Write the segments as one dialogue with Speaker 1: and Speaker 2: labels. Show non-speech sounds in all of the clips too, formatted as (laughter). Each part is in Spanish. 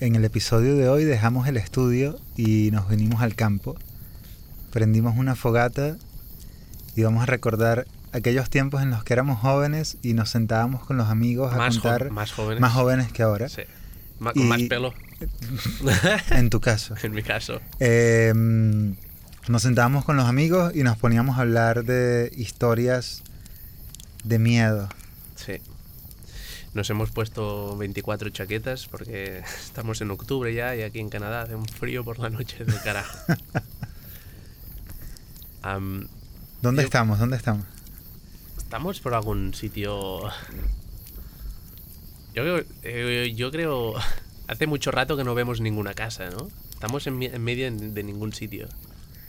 Speaker 1: en el episodio de hoy dejamos el estudio y nos venimos al campo. Prendimos una fogata y vamos a recordar aquellos tiempos en los que éramos jóvenes y nos sentábamos con los amigos a
Speaker 2: Más jo-
Speaker 1: contar
Speaker 2: más jóvenes.
Speaker 1: más jóvenes que ahora.
Speaker 2: Sí. Ma- con más pelo, (laughs)
Speaker 1: En tu caso.
Speaker 2: en mi caso.
Speaker 1: Eh, nos sentábamos con los amigos y nos poníamos a hablar de historias de miedo.
Speaker 2: Sí. Nos hemos puesto 24 chaquetas porque (laughs) estamos en octubre ya y aquí en Canadá hace un frío por la noche del carajo. (laughs) Am,
Speaker 1: ¿Dónde
Speaker 2: Yo-
Speaker 1: estamos? ¿Dónde estamos?
Speaker 2: ¿Estamos por algún sitio? Yo creo, eh, yo creo... (laughs) Hace mucho rato que no vemos ninguna casa, ¿no? Estamos en, en medio de, de ningún sitio.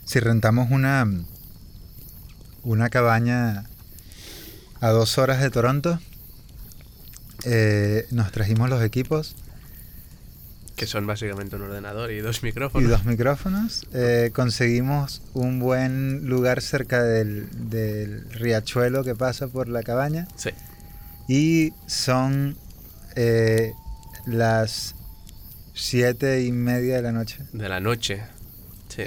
Speaker 1: Si rentamos una, una cabaña a dos horas de Toronto, eh, nos trajimos los equipos
Speaker 2: Que son básicamente un ordenador y dos
Speaker 1: y
Speaker 2: micrófonos.
Speaker 1: dos micrófonos. eh, conseguimos un buen lugar cerca del, del riachuelo que pasa por la cabaña
Speaker 2: Sí.
Speaker 1: y son eh, las siete y media de la noche.
Speaker 2: De la noche. Sí.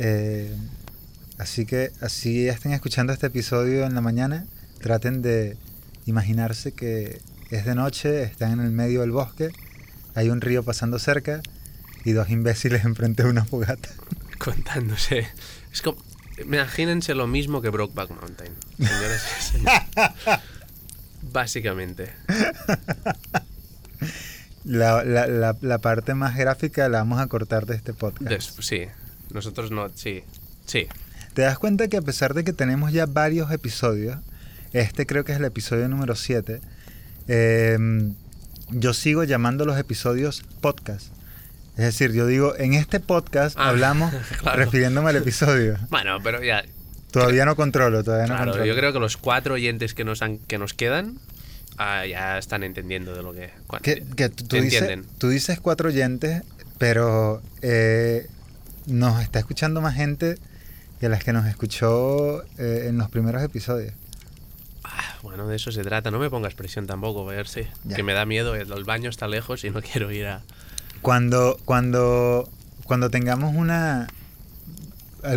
Speaker 1: Así que así estén escuchando este episodio en la mañana, traten de imaginarse que es de noche, están en el medio del bosque, hay un río pasando cerca y dos imbéciles (laughs) enfrente de una fogata.
Speaker 2: contándose. Es como. Imagínense lo mismo que Brokeback Mountain. Señores y (laughs) señores. Básicamente.
Speaker 1: La, la- la- la parte más gráfica la vamos a cortar de este podcast.
Speaker 2: Des- sí. Nosotros no. Sí. Sí.
Speaker 1: ¿Te das cuenta que a pesar de que tenemos ya varios episodios, este creo que es el episodio número 7, yo sigo llamando los episodios podcast? Es decir, yo digo, en este podcast
Speaker 2: Ah,
Speaker 1: hablamos (laughs)
Speaker 2: claro.
Speaker 1: refiriéndome al episodio.
Speaker 2: Bueno, pero ya.
Speaker 1: Todavía no controlo, todavía no
Speaker 2: Claro,
Speaker 1: controlo.
Speaker 2: yo creo que los cuatro oyentes que nos, han, que nos quedan ah, ya están entendiendo de lo que.
Speaker 1: que, que tú, dices,
Speaker 2: entienden.
Speaker 1: tú dices cuatro oyentes, pero eh, nos está escuchando más gente que las que nos escuchó eh, en los primeros episodios.
Speaker 2: Bueno, de eso se trata. No me pongas presión tampoco, a ver si.
Speaker 1: Ya.
Speaker 2: Que me da miedo. El, el baño está lejos y no quiero ir a.
Speaker 1: Cuando, cuando, cuando tengamos una,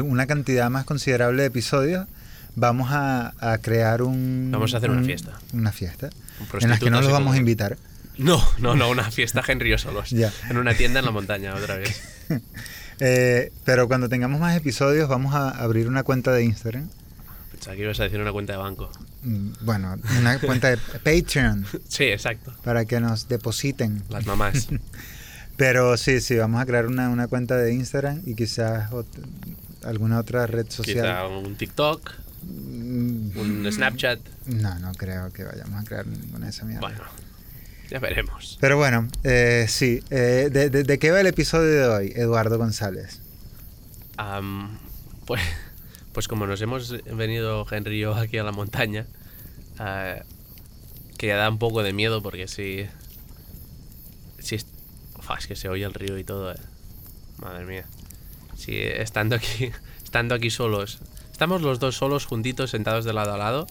Speaker 1: una cantidad más considerable de episodios, vamos a, a crear un...
Speaker 2: Vamos a hacer una
Speaker 1: un-
Speaker 2: fiesta.
Speaker 1: Una fiesta.
Speaker 2: Un
Speaker 1: En las que no los vamos a invitar.
Speaker 2: No, no, no, una fiesta Henry yo solos.
Speaker 1: Ya.
Speaker 2: En una tienda en la montaña, otra vez. (laughs)
Speaker 1: Eh, pero cuando tengamos más episodios, vamos a abrir una cuenta de Instagram.
Speaker 2: Pensaba que ibas a decir una cuenta de banco.
Speaker 1: Bueno, una cuenta de Patreon (laughs)
Speaker 2: Sí, exacto.
Speaker 1: para que nos depositen.
Speaker 2: Las mamás. (laughs)
Speaker 1: Pero sí, sí, vamos a crear una, una cuenta de Instagram y quizás alguna otra red social.
Speaker 2: Quizá un TikTok,
Speaker 1: Mm,
Speaker 2: un Snapchat.
Speaker 1: No, no creo que vayamos a crear ninguna de esa mierda.
Speaker 2: Bueno, ya veremos.
Speaker 1: Pero bueno, eh, sí. eh, de, de- de qué va el episodio de hoy, Eduardo González?
Speaker 2: Pues, pues como nos hemos venido Henry y yo aquí a la montaña, ah, que ya da un poco de miedo porque si... si es, Uf, es que se oye el río y todo, eh. Madre mía. Si estando aquí, (laughs) estando aquí solos, estamos los dos solos juntitos sentados de lado a lado,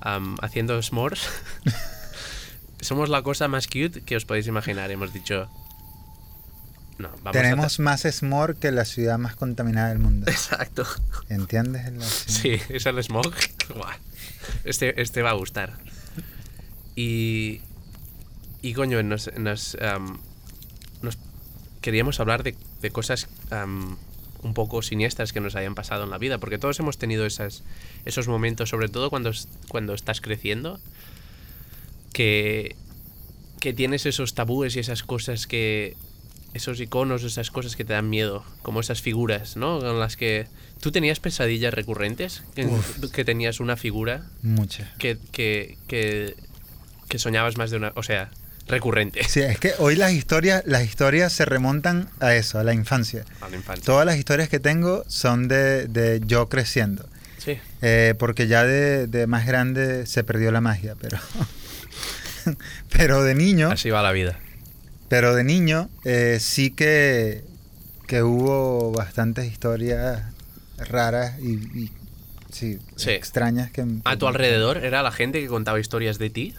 Speaker 2: am, haciendo s'mores. (laughs) Somos la cosa más cute que os podéis imaginar. Hemos dicho... No, vamos a
Speaker 1: Tenemos más smog que la ciudad más contaminada del mundo. (laughs)
Speaker 2: Exacto.
Speaker 1: ¿Entiendes?
Speaker 2: Sí, es el smog. Este, este va a gustar. Y. Y coño, nos. nos, nos- queríamos hablar de, de cosas un poco siniestras que nos hayan pasado en la vida. Porque todos hemos tenido esas, esos momentos, sobre todo cuando, cuando estás creciendo, que. que tienes esos tabúes y esas cosas que. Esos iconos, esas cosas que te dan miedo, como esas figuras, ¿no? Con las que. ¿Tú tenías pesadillas recurrentes? Que, que tenías una figura
Speaker 1: Mucha.
Speaker 2: que, que, que, que soñabas más de una. O sea, recurrente.
Speaker 1: Sí, es que hoy las historias, las historias se remontan a eso, a la infancia.
Speaker 2: A la infancia.
Speaker 1: Todas las historias que tengo son de, de yo creciendo.
Speaker 2: Sí.
Speaker 1: Eh, porque ya de, de más grande se perdió la magia, pero. (laughs) pero de niño.
Speaker 2: Así va la vida.
Speaker 1: Pero de niño eh, sí que, que hubo bastantes historias raras y, y, sí,
Speaker 2: Sí.
Speaker 1: extrañas que...
Speaker 2: ¿A tu alrededor era la gente que contaba historias de ti?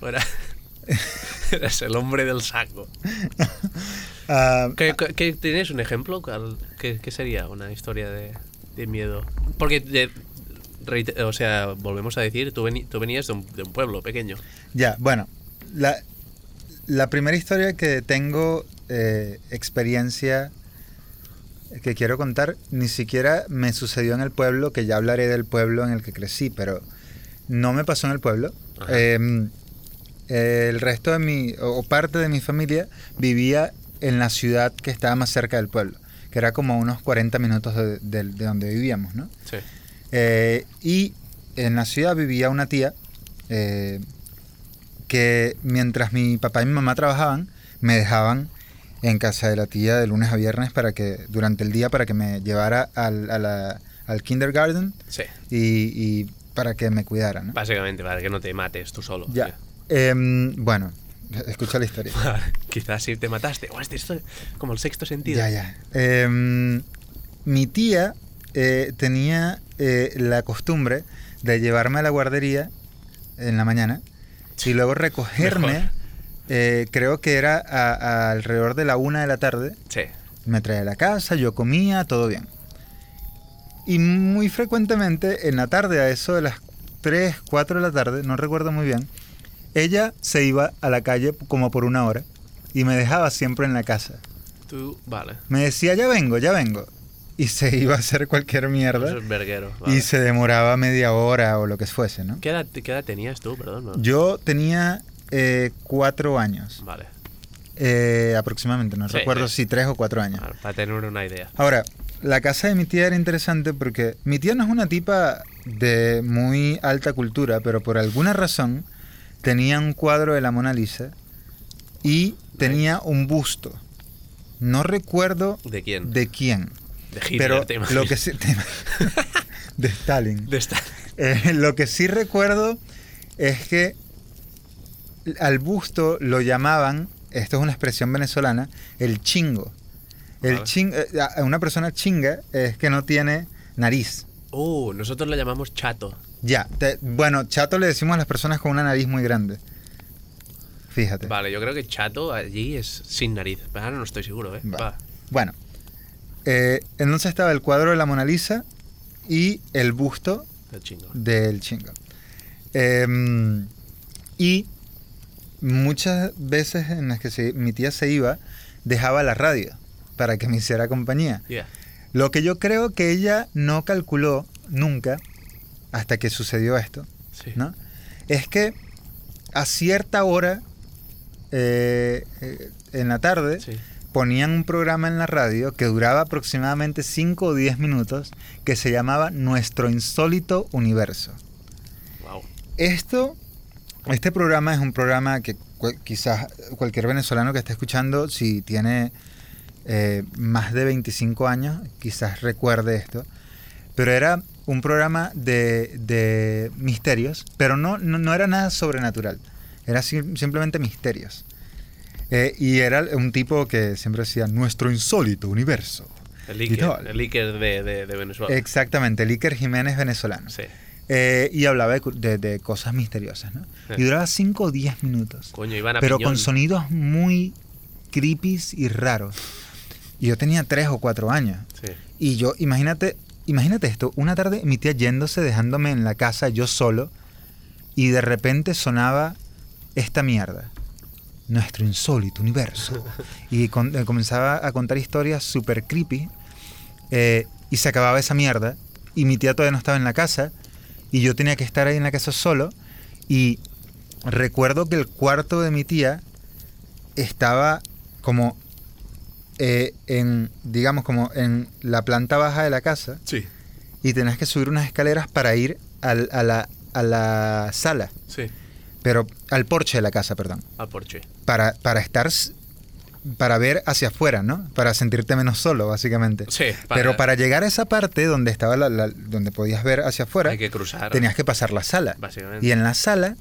Speaker 2: ¿O era... (laughs) eras el hombre del saco? (laughs)
Speaker 1: Ah,
Speaker 2: ¿Qué, ¿Tienes un ejemplo? ¿Cuál- ¿Qué, qué sería una historia de, de miedo? Porque, de- o sea, volvemos a decir, tú, venías de un, de un pueblo pequeño.
Speaker 1: Ya, bueno, la, la primera historia que tengo eh, experiencia que quiero contar ni siquiera me sucedió en el pueblo, que ya hablaré del pueblo en el que crecí, pero no me pasó en el pueblo. Eh, el resto de mi, o parte de mi familia vivía en la ciudad que estaba más cerca del pueblo, que era como unos 40 minutos de, de- de donde vivíamos, ¿no?
Speaker 2: Sí.
Speaker 1: Eh, y en la ciudad vivía una tía eh, que mientras mi papá y mi mamá trabajaban, me dejaban en casa de la tía de lunes a viernes para que durante el día para que me llevara al, a la- al kindergarten
Speaker 2: Sí.
Speaker 1: y, y para que me cuidara. ¿no?
Speaker 2: Básicamente, para que no te mates tú solo.
Speaker 1: Ya. Em, bueno, escucha la historia. (laughs)
Speaker 2: Quizás si te mataste. O este esto es como el sexto sentido.
Speaker 1: Ya, ya. Em, mi tía eh, tenía eh, la costumbre de llevarme a la guardería en la mañana y luego recogerme, eh, creo que era a- a alrededor de la una de la tarde.
Speaker 2: Sí.
Speaker 1: Me traía a la casa, yo comía, todo bien. Y muy frecuentemente en la tarde, a eso de las 3, 4 de la tarde, no recuerdo muy bien, ella se iba a la calle como por una hora y me dejaba siempre en la casa.
Speaker 2: Tú, vale.
Speaker 1: Me decía, ya vengo, ya vengo. Y se (laughs) iba a hacer cualquier mierda.
Speaker 2: Eso es verguero.
Speaker 1: Y se demoraba media hora o lo que fuese, ¿no?
Speaker 2: ¿Qué edad, qué edad tenías tú? Perdón. no?
Speaker 1: Yo tenía eh, cuatro años,
Speaker 2: Vale.
Speaker 1: eh, aproximadamente, no
Speaker 2: Sí,
Speaker 1: recuerdo
Speaker 2: sí.
Speaker 1: si tres o cuatro años.
Speaker 2: Vale, Para tener una idea.
Speaker 1: Ahora, la casa de mi tía era interesante porque mi tía no es una tipa de muy alta cultura, pero por alguna razón tenía un cuadro de la Mona Lisa y tenía un busto. No recuerdo
Speaker 2: ¿De quién?
Speaker 1: de quién.
Speaker 2: De Hitler,
Speaker 1: Pero
Speaker 2: te
Speaker 1: lo que sí, (laughs) de Stalin.
Speaker 2: De esta.
Speaker 1: Eh, lo que sí recuerdo es que al busto lo llamaban, esto es una expresión venezolana, el chingo. El
Speaker 2: Vale.
Speaker 1: chin, eh, a- una persona chinga es que no tiene nariz.
Speaker 2: Uh, nosotros le llamamos chato.
Speaker 1: Ya, te- bueno, chato le decimos a las personas con una nariz muy grande. Fíjate.
Speaker 2: Vale, yo creo que chato allí es sin nariz. Ahora no estoy seguro, ¿eh?
Speaker 1: Va.
Speaker 2: Va.
Speaker 1: Bueno, eh, entonces estaba el cuadro de la Mona Lisa y el busto
Speaker 2: chingo.
Speaker 1: del chingo. Em, y muchas veces en las que se- mi tía se iba, dejaba la radio para que me hiciera compañía. Lo que yo creo que ella no calculó nunca, hasta que sucedió esto,
Speaker 2: Sí.
Speaker 1: ¿no? Es que a cierta hora eh, eh, en la tarde
Speaker 2: Sí.
Speaker 1: Ponían un programa en la radio que duraba aproximadamente 5 o 10 minutos que se llamaba Nuestro Insólito Universo.
Speaker 2: Wow.
Speaker 1: Esto, este programa es un programa que quizás cualquier venezolano que esté escuchando, si tiene eh, más de 25 años, quizás recuerde esto. Pero era un programa de, de misterios, pero no, no, no era nada sobrenatural. Era sim- simplemente misterios. Eh, y era un tipo que siempre decía, nuestro insólito universo.
Speaker 2: El Iker. El Iker de, de, de Venezuela.
Speaker 1: Exactamente, el Iker Jiménez venezolano.
Speaker 2: Sí.
Speaker 1: Eh, y hablaba de, de- cosas misteriosas, ¿no?
Speaker 2: Sí.
Speaker 1: Y duraba 5 o 10 minutos.
Speaker 2: Coño, iban a
Speaker 1: Pero
Speaker 2: piñón.
Speaker 1: con sonidos muy creepy y raros. Y yo tenía 3 o 4 años.
Speaker 2: Sí.
Speaker 1: Y yo, imagínate, imagínate esto, una tarde mi tía yéndose, dejándome en la casa yo solo, y de repente sonaba esta mierda. Nuestro insólito universo. (laughs) Y con- eh, comenzaba a contar historias súper creepy. eh, y se acababa esa mierda. Y mi tía todavía no estaba en la casa. Y yo tenía que estar ahí en la casa solo. Y recuerdo que el cuarto de mi tía estaba como eh, en, digamos, como en la planta baja de la casa
Speaker 2: Sí.
Speaker 1: y tenías que subir unas escaleras para ir al- a, la, a la sala,
Speaker 2: Sí.
Speaker 1: Pero al porche de la casa, perdón,
Speaker 2: Al porche.
Speaker 1: para, para estar, para ver hacia afuera, ¿no? Para sentirte menos solo, básicamente.
Speaker 2: Sí.
Speaker 1: Pero para llegar a esa parte donde estaba la, la- donde podías ver hacia afuera,
Speaker 2: Hay que cruzar.
Speaker 1: tenías que pasar la sala.
Speaker 2: Básicamente.
Speaker 1: Y en la sala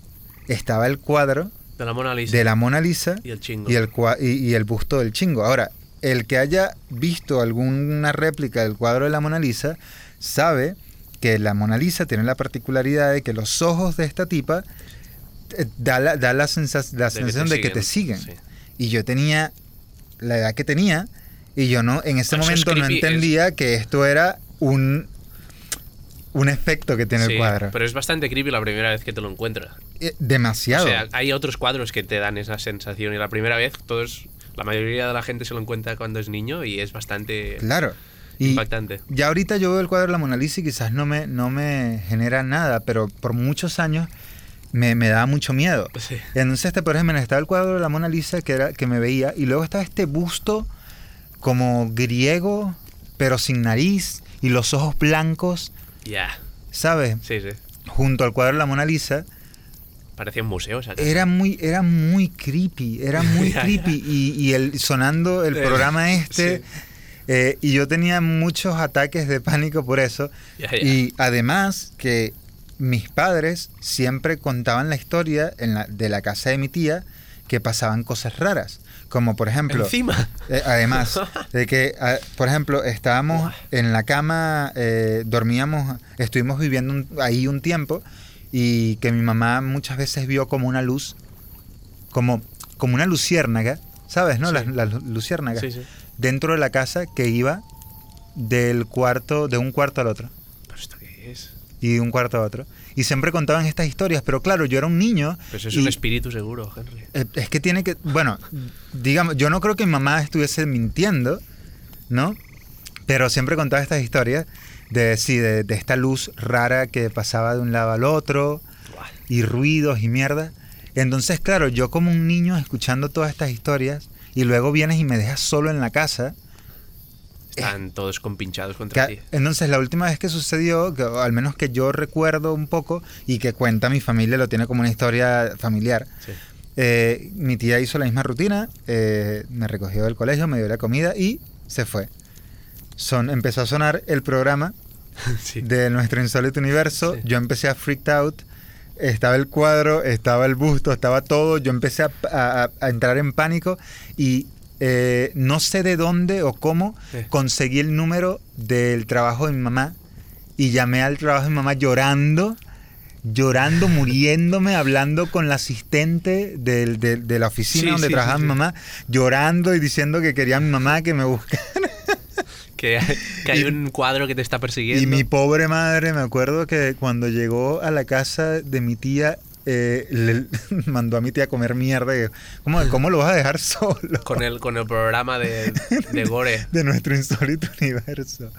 Speaker 1: estaba el cuadro
Speaker 2: De la Mona Lisa.
Speaker 1: de la Mona Lisa
Speaker 2: Y el chingo.
Speaker 1: y el, cua- y, y el busto del chingo. Ahora, el que haya visto alguna réplica del cuadro de la Mona Lisa sabe que la Mona Lisa tiene la particularidad de que los ojos de esta tipa da la, da la, sensa- la
Speaker 2: De que te
Speaker 1: sensación de que te siguen.
Speaker 2: Sí.
Speaker 1: Y yo tenía la edad que tenía y yo no, en ese
Speaker 2: Eso es
Speaker 1: momento no
Speaker 2: es-
Speaker 1: entendía que esto era un, un efecto que tiene
Speaker 2: Sí,
Speaker 1: el cuadro.
Speaker 2: Pero es bastante creepy la primera vez que te lo encuentras.
Speaker 1: Eh, Demasiado.
Speaker 2: O sea, hay otros cuadros que te dan esa sensación y la primera vez todos, la mayoría de la gente se lo encuentra cuando es niño y es bastante
Speaker 1: claro. Y
Speaker 2: impactante.
Speaker 1: ya ahorita yo veo el cuadro de la Mona Lisa y quizás no me, no me genera nada, pero por muchos años me, me daba mucho miedo.
Speaker 2: Sí.
Speaker 1: Entonces, este, por ejemplo, estaba el cuadro de la Mona Lisa que, era, que me veía y luego estaba este busto como griego, pero sin nariz y los ojos blancos,
Speaker 2: Ya,
Speaker 1: ¿sabes?
Speaker 2: sí, sí.
Speaker 1: Junto al cuadro de la Mona Lisa.
Speaker 2: Parecía un museo esa casa.
Speaker 1: Era muy, era muy creepy, era (laughs) muy creepy. Y, y el, sonando el programa este,
Speaker 2: sí.
Speaker 1: eh, y yo tenía muchos ataques de pánico por eso. Y además que mis padres siempre contaban la historia en la- de la casa de mi tía que pasaban cosas raras. Como por ejemplo,
Speaker 2: Encima.
Speaker 1: eh, además (laughs) de que, ah, por ejemplo, estábamos en la cama, eh, dormíamos, estuvimos viviendo un- ahí un tiempo y que mi mamá muchas veces vio como una luz, como, como una luciérnaga, ¿sabes? ¿No?
Speaker 2: Sí.
Speaker 1: Las, las luciérnagas.
Speaker 2: Sí, sí.
Speaker 1: Dentro de la casa que iba del cuarto, de un cuarto al otro
Speaker 2: ¿Pero esto qué es?
Speaker 1: Y un cuarto a otro. Y siempre contaban estas historias, pero claro, yo era un niño.
Speaker 2: Pues es
Speaker 1: y-
Speaker 2: un espíritu seguro, Henry.
Speaker 1: eh, Es que tiene que, bueno, digamos, yo no creo que mi mamá estuviese mintiendo, ¿no? Pero siempre contaba estas historias de, sí, de, de esta luz rara que pasaba de un lado al otro y ruidos y mierda. Entonces, claro, yo como un niño escuchando todas estas historias y luego vienes y me dejas solo en la casa.
Speaker 2: Están todos compinchados contra
Speaker 1: que-
Speaker 2: ti.
Speaker 1: entonces, la última vez que sucedió, que, al menos que yo recuerdo un poco y que cuenta mi familia, lo tiene como una historia familiar.
Speaker 2: Sí.
Speaker 1: Eh, mi tía hizo la misma rutina, eh, me recogió del colegio, me dio la comida y se fue. Son, empezó a sonar el programa (laughs)
Speaker 2: sí.
Speaker 1: de nuestro insólito universo,
Speaker 2: Sí.
Speaker 1: yo empecé a freaked out, estaba el cuadro, estaba el busto, estaba todo, yo empecé a, a- a entrar en pánico y eh, no sé de dónde o cómo
Speaker 2: Sí.
Speaker 1: conseguí el número del trabajo de mi mamá y llamé al trabajo de mi mamá llorando, llorando, (laughs) muriéndome, hablando con la asistente del- del- de la oficina
Speaker 2: Sí,
Speaker 1: donde
Speaker 2: sí,
Speaker 1: trabajaba mi mamá, llorando y diciendo que quería a mi mamá que me buscara. (laughs)
Speaker 2: Que, hay- que hay
Speaker 1: Y-
Speaker 2: un cuadro que te está persiguiendo.
Speaker 1: Y mi pobre madre, me acuerdo que cuando llegó a la casa de mi tía, eh, le (laughs) mandó a mi tía a comer mierda. y, ¿Cómo, ¿Cómo lo vas a dejar solo?
Speaker 2: con el, con el programa de, (laughs) de Gore.
Speaker 1: De nuestro insólito universo.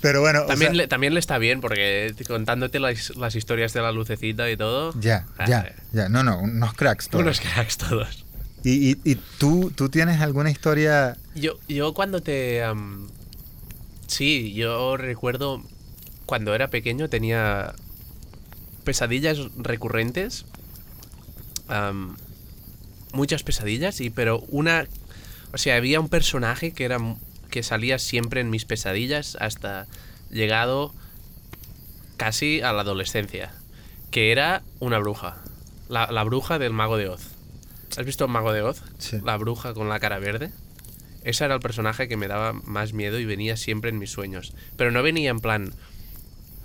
Speaker 1: Pero bueno, o
Speaker 2: También,
Speaker 1: sea,
Speaker 2: le, también le está bien porque contándote las, las historias de la lucecita y todo.
Speaker 1: ya,
Speaker 2: Ah,
Speaker 1: ya, ya. No, no, unos cracks todos.
Speaker 2: Unos cracks todos.
Speaker 1: Y, y, y tú, tú tienes alguna historia.
Speaker 2: Yo, yo cuando te... am, sí, yo recuerdo cuando era pequeño tenía pesadillas recurrentes. Muchas pesadillas, y pero una... O sea, había un personaje que era que salía siempre en mis pesadillas hasta llegado casi a la adolescencia, que era una bruja, la, la bruja del mago de Oz. ¿Has visto Mago de Oz?
Speaker 1: Sí.
Speaker 2: La bruja con la cara verde. Ese era el personaje que me daba más miedo y venía siempre en mis sueños. Pero no venía en plan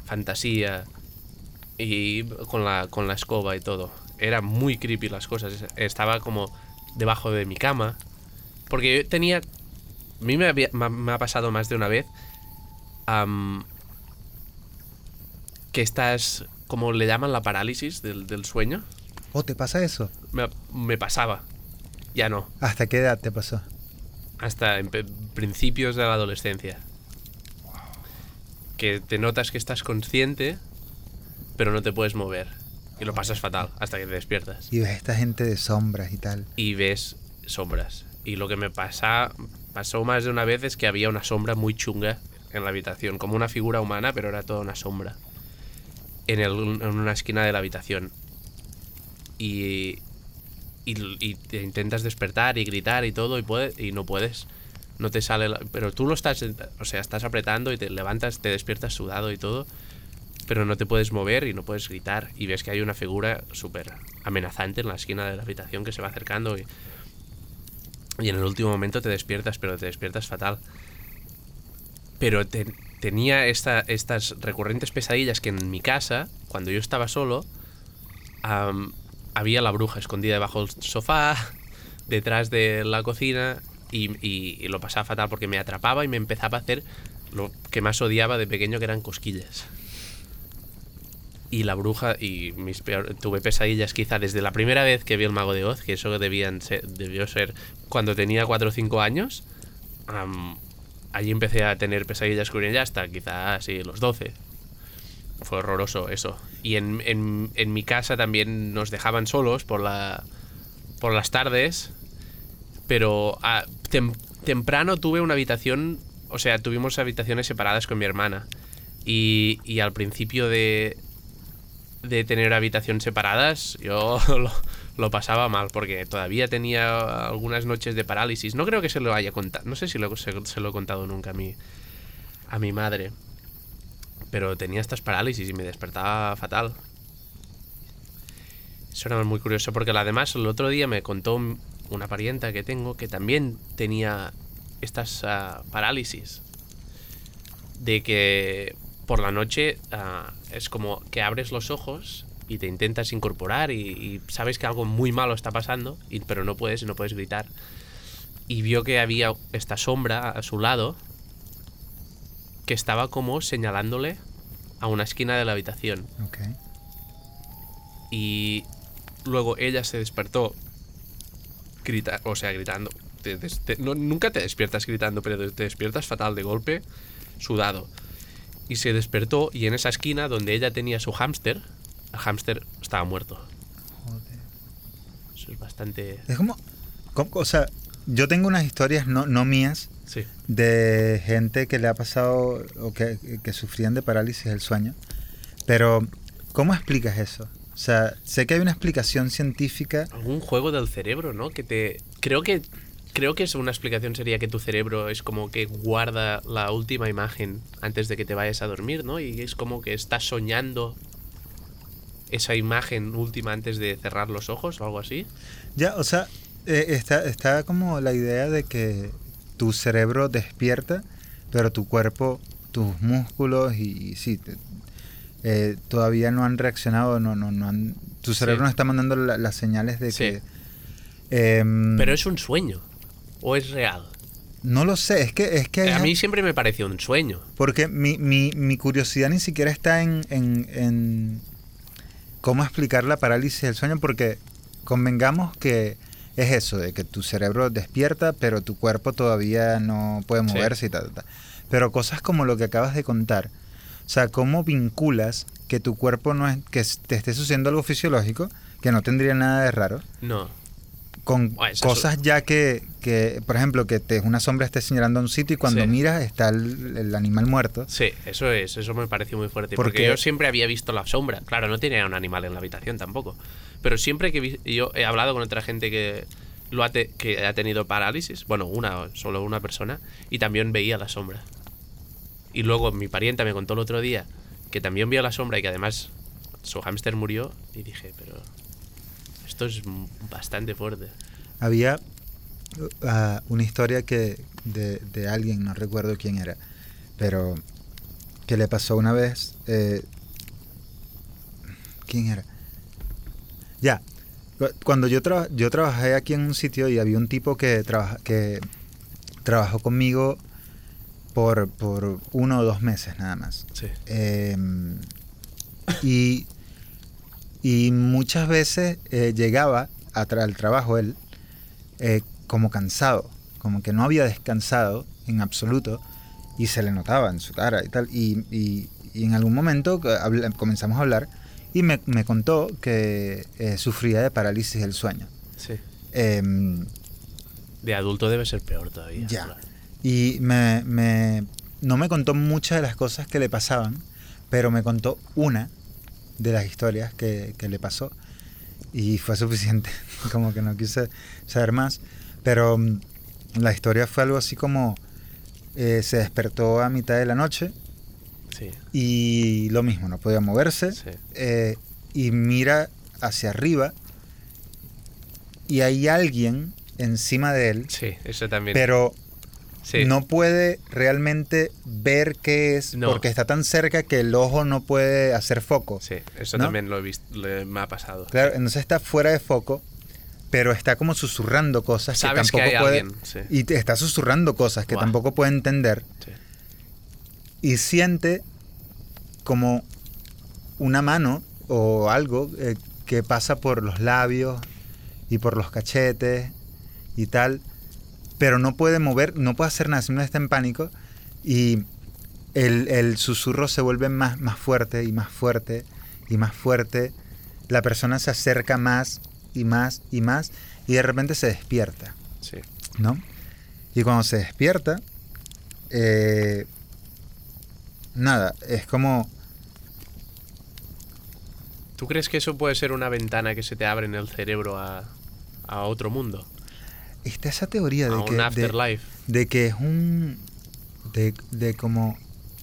Speaker 2: fantasía y con la, con la escoba y todo. Era muy creepy las cosas. Estaba como debajo de mi cama. Porque yo tenía... A mí me, había- me ha- me ha pasado más de una vez am, que estás, como le llaman la parálisis del, del sueño.
Speaker 1: ¿O te pasa eso?
Speaker 2: Me, me pasaba. Ya no.
Speaker 1: ¿Hasta qué edad te pasó?
Speaker 2: Hasta en principios de la adolescencia. Que te notas que estás consciente, pero no te puedes mover. Y lo pasas fatal hasta que te despiertas.
Speaker 1: Y ves esta gente de sombras y tal.
Speaker 2: Y ves sombras. Y lo que me pasa, pasó más de una vez es que había una sombra muy chunga en la habitación. Como una figura humana, pero era toda una sombra. En, el- en una esquina de la habitación. Y, y, y te intentas despertar y gritar y todo y, puede, y no puedes. No te sale. la- pero tú lo estás. O sea, estás apretando y te levantas, te despiertas sudado y todo. Pero no te puedes mover y no puedes gritar. Y ves que hay una figura súper amenazante en la esquina de la habitación que se va acercando. Y, en el último momento te despiertas, pero te despiertas fatal. Pero te- tenía esta, estas recurrentes pesadillas que en mi casa, cuando yo estaba solo, am, había la bruja escondida debajo del sofá, (laughs) detrás de la cocina, y- y lo pasaba fatal porque me atrapaba y me empezaba a hacer lo que más odiaba de pequeño, que eran cosquillas. Y la bruja, y mis peor- tuve pesadillas quizá desde la primera vez que vi el mago de Oz, que eso debían ser- debió ser cuando tenía 4 o 5 años. allí empecé a tener pesadillas con ella hasta quizá así los 12. Fue horroroso eso. Y en, en- en mi casa también nos dejaban solos por, la, por las tardes. Pero tem- temprano tuve una habitación, o sea, tuvimos habitaciones separadas con mi hermana. Y, y al principio de, de tener habitaciones separadas, yo (laughs) lo, pasaba mal porque todavía tenía algunas noches de parálisis. No creo que se lo haya contado, no sé si se, lo he contado nunca a mi, a mi madre. Pero tenía estas parálisis y me despertaba fatal. Eso era muy curioso porque además el otro día me contó un- una parienta que tengo que también tenía estas ah, parálisis. De que por la noche ah, es como que abres los ojos y te intentas incorporar y, y sabes que algo muy malo está pasando, y, pero no puedes, no puedes gritar. Y vio que había esta sombra a su lado que estaba como señalándole a una esquina de la habitación. Y luego ella se despertó grita, o sea, gritando. Te- te- te- no- nunca te despiertas gritando, pero te despiertas fatal de golpe, sudado. Y se despertó y en esa esquina donde ella tenía su hámster, el hámster estaba muerto.
Speaker 1: Joder.
Speaker 2: Eso es bastante...
Speaker 1: Es como, como- o sea, yo tengo unas historias no, no mías
Speaker 2: Sí.
Speaker 1: de gente que le ha pasado o que, que sufrían de parálisis del sueño. Pero, ¿cómo explicas eso? O sea, sé que hay una explicación científica.
Speaker 2: Algún juego del cerebro, ¿no? Que te... Creo que... Creo que es una explicación sería que tu cerebro es como que guarda la última imagen antes de que te vayas a dormir, ¿no? Y es como que estás soñando esa imagen última antes de cerrar los ojos o algo así.
Speaker 1: Ya, o sea, eh, está, está como la idea de que tu cerebro despierta, pero tu cuerpo, tus músculos y, y sí, te- eh, todavía no han reaccionado, no, no, no han, tu cerebro
Speaker 2: Sí.
Speaker 1: no está mandando la- las señales de
Speaker 2: Sí.
Speaker 1: que... em,
Speaker 2: Pero es un sueño. ¿O es real?
Speaker 1: No lo sé, es que... Es que
Speaker 2: A
Speaker 1: hay-
Speaker 2: mí siempre me pareció un sueño.
Speaker 1: Porque mi, mi, mi curiosidad ni siquiera está en, en, en cómo explicar la parálisis del sueño, porque convengamos que es eso, de que tu cerebro despierta, pero tu cuerpo todavía no puede
Speaker 2: Sí.
Speaker 1: moverse y tal, tal, tal. Pero cosas como lo que acabas de contar, o sea, cómo vinculas que tu cuerpo no es, que te esté sucediendo algo fisiológico, que no tendría nada de raro,
Speaker 2: No.
Speaker 1: Con
Speaker 2: esa
Speaker 1: cosas ya que, que, por ejemplo, que te, una sombra esté señalando a un sitio y cuando
Speaker 2: Sí.
Speaker 1: miras está el, el animal muerto.
Speaker 2: Sí, eso es, eso me pareció muy fuerte.
Speaker 1: Porque-
Speaker 2: Porque yo siempre había visto la sombra. Claro, no tenía un animal en la habitación tampoco. Pero siempre que vi- yo he hablado con otra gente que lo ha te- que ha tenido parálisis, bueno, una, solo una persona, y también veía la sombra. Y luego mi parienta me contó el otro día que también vio la sombra y que además su hámster murió. Y dije, pero esto es bastante fuerte.
Speaker 1: Había uh, una historia que de, de alguien, no recuerdo quién era, pero que le pasó una vez. eh, ¿Quién era? Ya, cu- cuando yo, traba- yo trabajé aquí en un sitio y había un tipo que, trabaja, que trabajó conmigo por, por uno o dos meses nada más.
Speaker 2: Sí.
Speaker 1: Eh, y, y muchas veces eh, llegaba al trabajo él eh, como cansado, como que no había descansado en absoluto y se le notaba en su cara y tal. Y, y- y en algún momento eh, comenzamos a hablar y me, me contó que eh, sufría de parálisis del sueño.
Speaker 2: Sí.
Speaker 1: Em,
Speaker 2: De adulto debe ser peor todavía.
Speaker 1: Ya.
Speaker 2: claro.
Speaker 1: Y me, me- no me contó muchas de las cosas que le pasaban, pero me contó una de las historias que, que le pasó. Y fue suficiente, (laughs) como que no quise saber más. Pero mm, la historia fue algo así como, eh, se despertó a mitad de la noche
Speaker 2: Sí.
Speaker 1: y lo mismo, no podía moverse.
Speaker 2: Sí.
Speaker 1: eh, y mira hacia arriba y hay alguien encima de él,
Speaker 2: Sí, eso también.
Speaker 1: pero
Speaker 2: Sí.
Speaker 1: no puede realmente ver qué es
Speaker 2: No.
Speaker 1: porque está tan cerca que el ojo no puede hacer foco.
Speaker 2: Sí, eso
Speaker 1: ¿No?
Speaker 2: también lo he visto, me ha pasado.
Speaker 1: Claro, entonces está fuera de foco pero está como susurrando cosas que
Speaker 2: Sabes que
Speaker 1: tampoco
Speaker 2: hay
Speaker 1: puede
Speaker 2: alguien, sí.
Speaker 1: y te está susurrando cosas que tampoco puede entender y siente como una mano o algo eh, que pasa por los labios y por los cachetes y tal, pero no puede mover, no puede hacer nada, simplemente está en pánico y el, el susurro se vuelve más, más fuerte y más fuerte y más fuerte. La persona se acerca más y más y más y de repente se despierta.
Speaker 2: Sí.
Speaker 1: ¿no? Y cuando se despierta, eh, nada, es como,
Speaker 2: ¿Tú crees que eso puede ser una ventana que se te abre en el cerebro a, a otro mundo?
Speaker 1: Está esa teoría de
Speaker 2: a
Speaker 1: que,
Speaker 2: un
Speaker 1: de,
Speaker 2: afterlife.
Speaker 1: de que es un, de, de como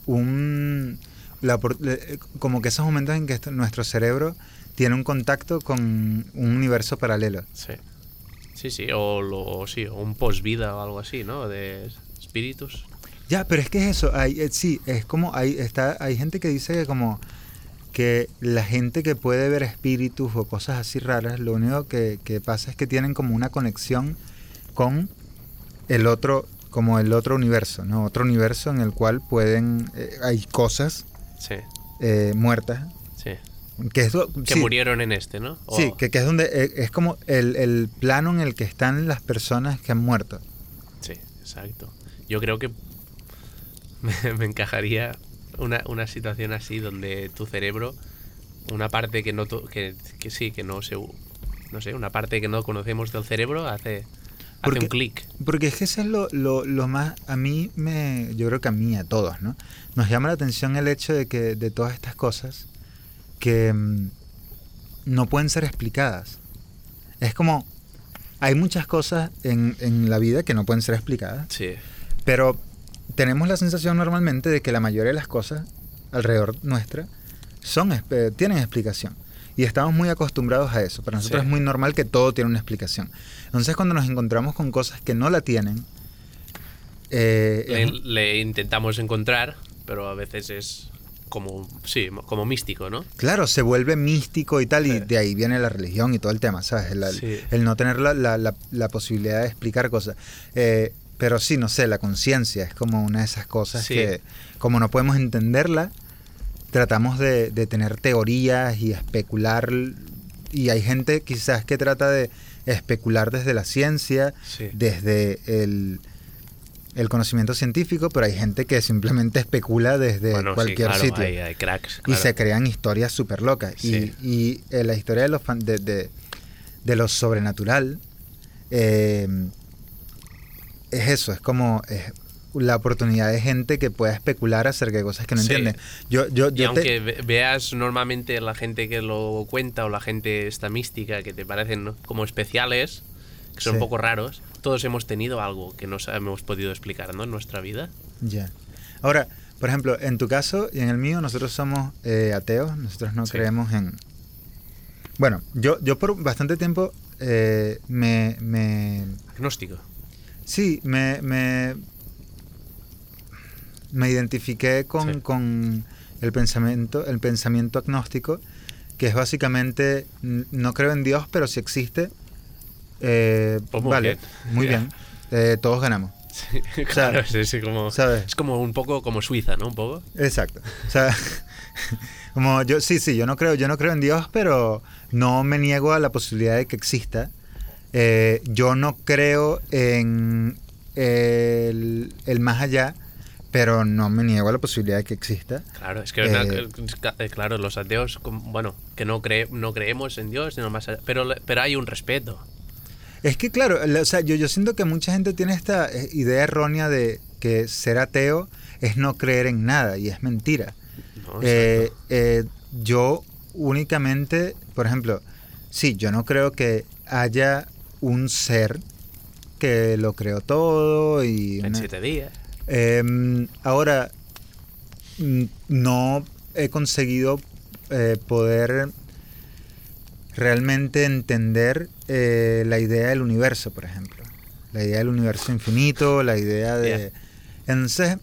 Speaker 1: un, la le- como que esos momentos en que esto- nuestro cerebro tiene un contacto con un universo paralelo.
Speaker 2: Sí. Sí, sí, o, lo, sí, o un post-vida o algo así, ¿no? De espíritus.
Speaker 1: Ya, pero es que es eso, hay, eh, sí, es como, hay, está, hay gente que dice que como que la gente que puede ver espíritus o cosas así raras, lo único que, que pasa es que tienen como una conexión con el otro, como el otro universo, ¿no? Otro universo en el cual pueden, eh, hay cosas
Speaker 2: Sí,
Speaker 1: eh, muertas,
Speaker 2: sí.
Speaker 1: que es, lo-
Speaker 2: Que
Speaker 1: sí,
Speaker 2: murieron en este, ¿no? O-
Speaker 1: sí, que, que es donde, eh, es como el, el plano en el que están las personas que han muerto.
Speaker 2: Sí, exacto. Yo creo que (laughs) me, me encajaría una, una situación así donde tu cerebro, una parte que no que, que sí, que no se no sé, una parte que no conocemos del cerebro hace, hace
Speaker 1: Porque-
Speaker 2: un clic.
Speaker 1: Porque es que eso es lo, lo, lo más, a mí me, yo creo que a mí, a todos, ¿no? Nos llama la atención el hecho de que de todas estas cosas que mm, no pueden ser explicadas. Es como, hay muchas cosas en, en la vida que no pueden ser explicadas,
Speaker 2: Sí,
Speaker 1: pero tenemos la sensación normalmente de que la mayoría de las cosas alrededor nuestra son, espe- tienen explicación. Y estamos muy acostumbrados a eso. Para nosotros
Speaker 2: Sí.
Speaker 1: es muy normal que todo tiene una explicación. Entonces cuando nos encontramos con cosas que no la tienen, eh,
Speaker 2: le,
Speaker 1: es-
Speaker 2: le intentamos encontrar, pero a veces es como, sí, como místico, ¿no?
Speaker 1: claro, se vuelve místico y tal, y de ahí viene la religión y todo el tema, ¿sabes? El,
Speaker 2: Sí.
Speaker 1: el no tener la, la- la- la posibilidad de explicar cosas. Eh, pero sí, no sé, la conciencia es como una de esas cosas
Speaker 2: Sí.
Speaker 1: que, como no podemos entenderla, tratamos de, de tener teorías y especular. Y hay gente quizás que trata de especular desde la ciencia,
Speaker 2: Sí.
Speaker 1: desde el, el conocimiento científico, pero hay gente que simplemente especula desde
Speaker 2: Bueno, sí,
Speaker 1: cualquier
Speaker 2: claro,
Speaker 1: sitio.
Speaker 2: Hay, hay cracks.
Speaker 1: Y se crean historias súper locas.
Speaker 2: Sí.
Speaker 1: Y, y, eh, la historia de, los fan- de, de- de lo sobrenatural eh, es eso, es como es la oportunidad de gente que pueda especular acerca de cosas que no
Speaker 2: Sí.
Speaker 1: entiende. Yo, yo,
Speaker 2: Y
Speaker 1: yo te-
Speaker 2: aunque ve- veas normalmente la gente que lo cuenta o la gente esta mística que te parecen ¿no? como especiales, que son
Speaker 1: Sí.
Speaker 2: un poco raros, todos hemos tenido algo que no hemos podido explicar ¿no? en nuestra vida.
Speaker 1: Ya. Ahora, por ejemplo, en tu caso y en el mío, nosotros somos eh, ateos, nosotros no
Speaker 2: Sí.
Speaker 1: creemos en... Bueno, yo, yo por bastante tiempo eh, me, me,
Speaker 2: Agnóstico.
Speaker 1: Sí, me, me, me identifiqué con,
Speaker 2: Sí.
Speaker 1: con el pensamiento, el pensamiento agnóstico, que es básicamente no creo en Dios, pero si existe, eh,
Speaker 2: muy
Speaker 1: vale,
Speaker 2: bien.
Speaker 1: muy bien, eh, todos ganamos,
Speaker 2: Sí, (laughs) claro, es, es como,
Speaker 1: ¿sabes?
Speaker 2: es como un poco como Suiza, ¿no? Un poco.
Speaker 1: Exacto. O sea, (laughs) como yo, sí, sí, yo no creo, yo no creo en Dios, pero no me niego a la posibilidad de que exista. Eh, yo no creo en el, el más allá, pero no me niego a la posibilidad de que exista.
Speaker 2: Claro, es que
Speaker 1: Eh,
Speaker 2: una- eh, claro, los ateos, bueno, que no cree, no creemos en Dios, sino más allá, pero pero hay un respeto.
Speaker 1: Es que claro, la- o sea, yo, yo siento que mucha gente tiene esta eh, idea errónea de que ser ateo es no creer en nada y es mentira. Eh, eh, yo únicamente, por ejemplo, sí, yo no creo que haya un ser que lo creó todo y...
Speaker 2: en
Speaker 1: una-
Speaker 2: siete días.
Speaker 1: Em, ahora, mm, no he conseguido eh, poder realmente entender eh, la idea del universo, por ejemplo. La idea del universo infinito, la idea de... Entonces,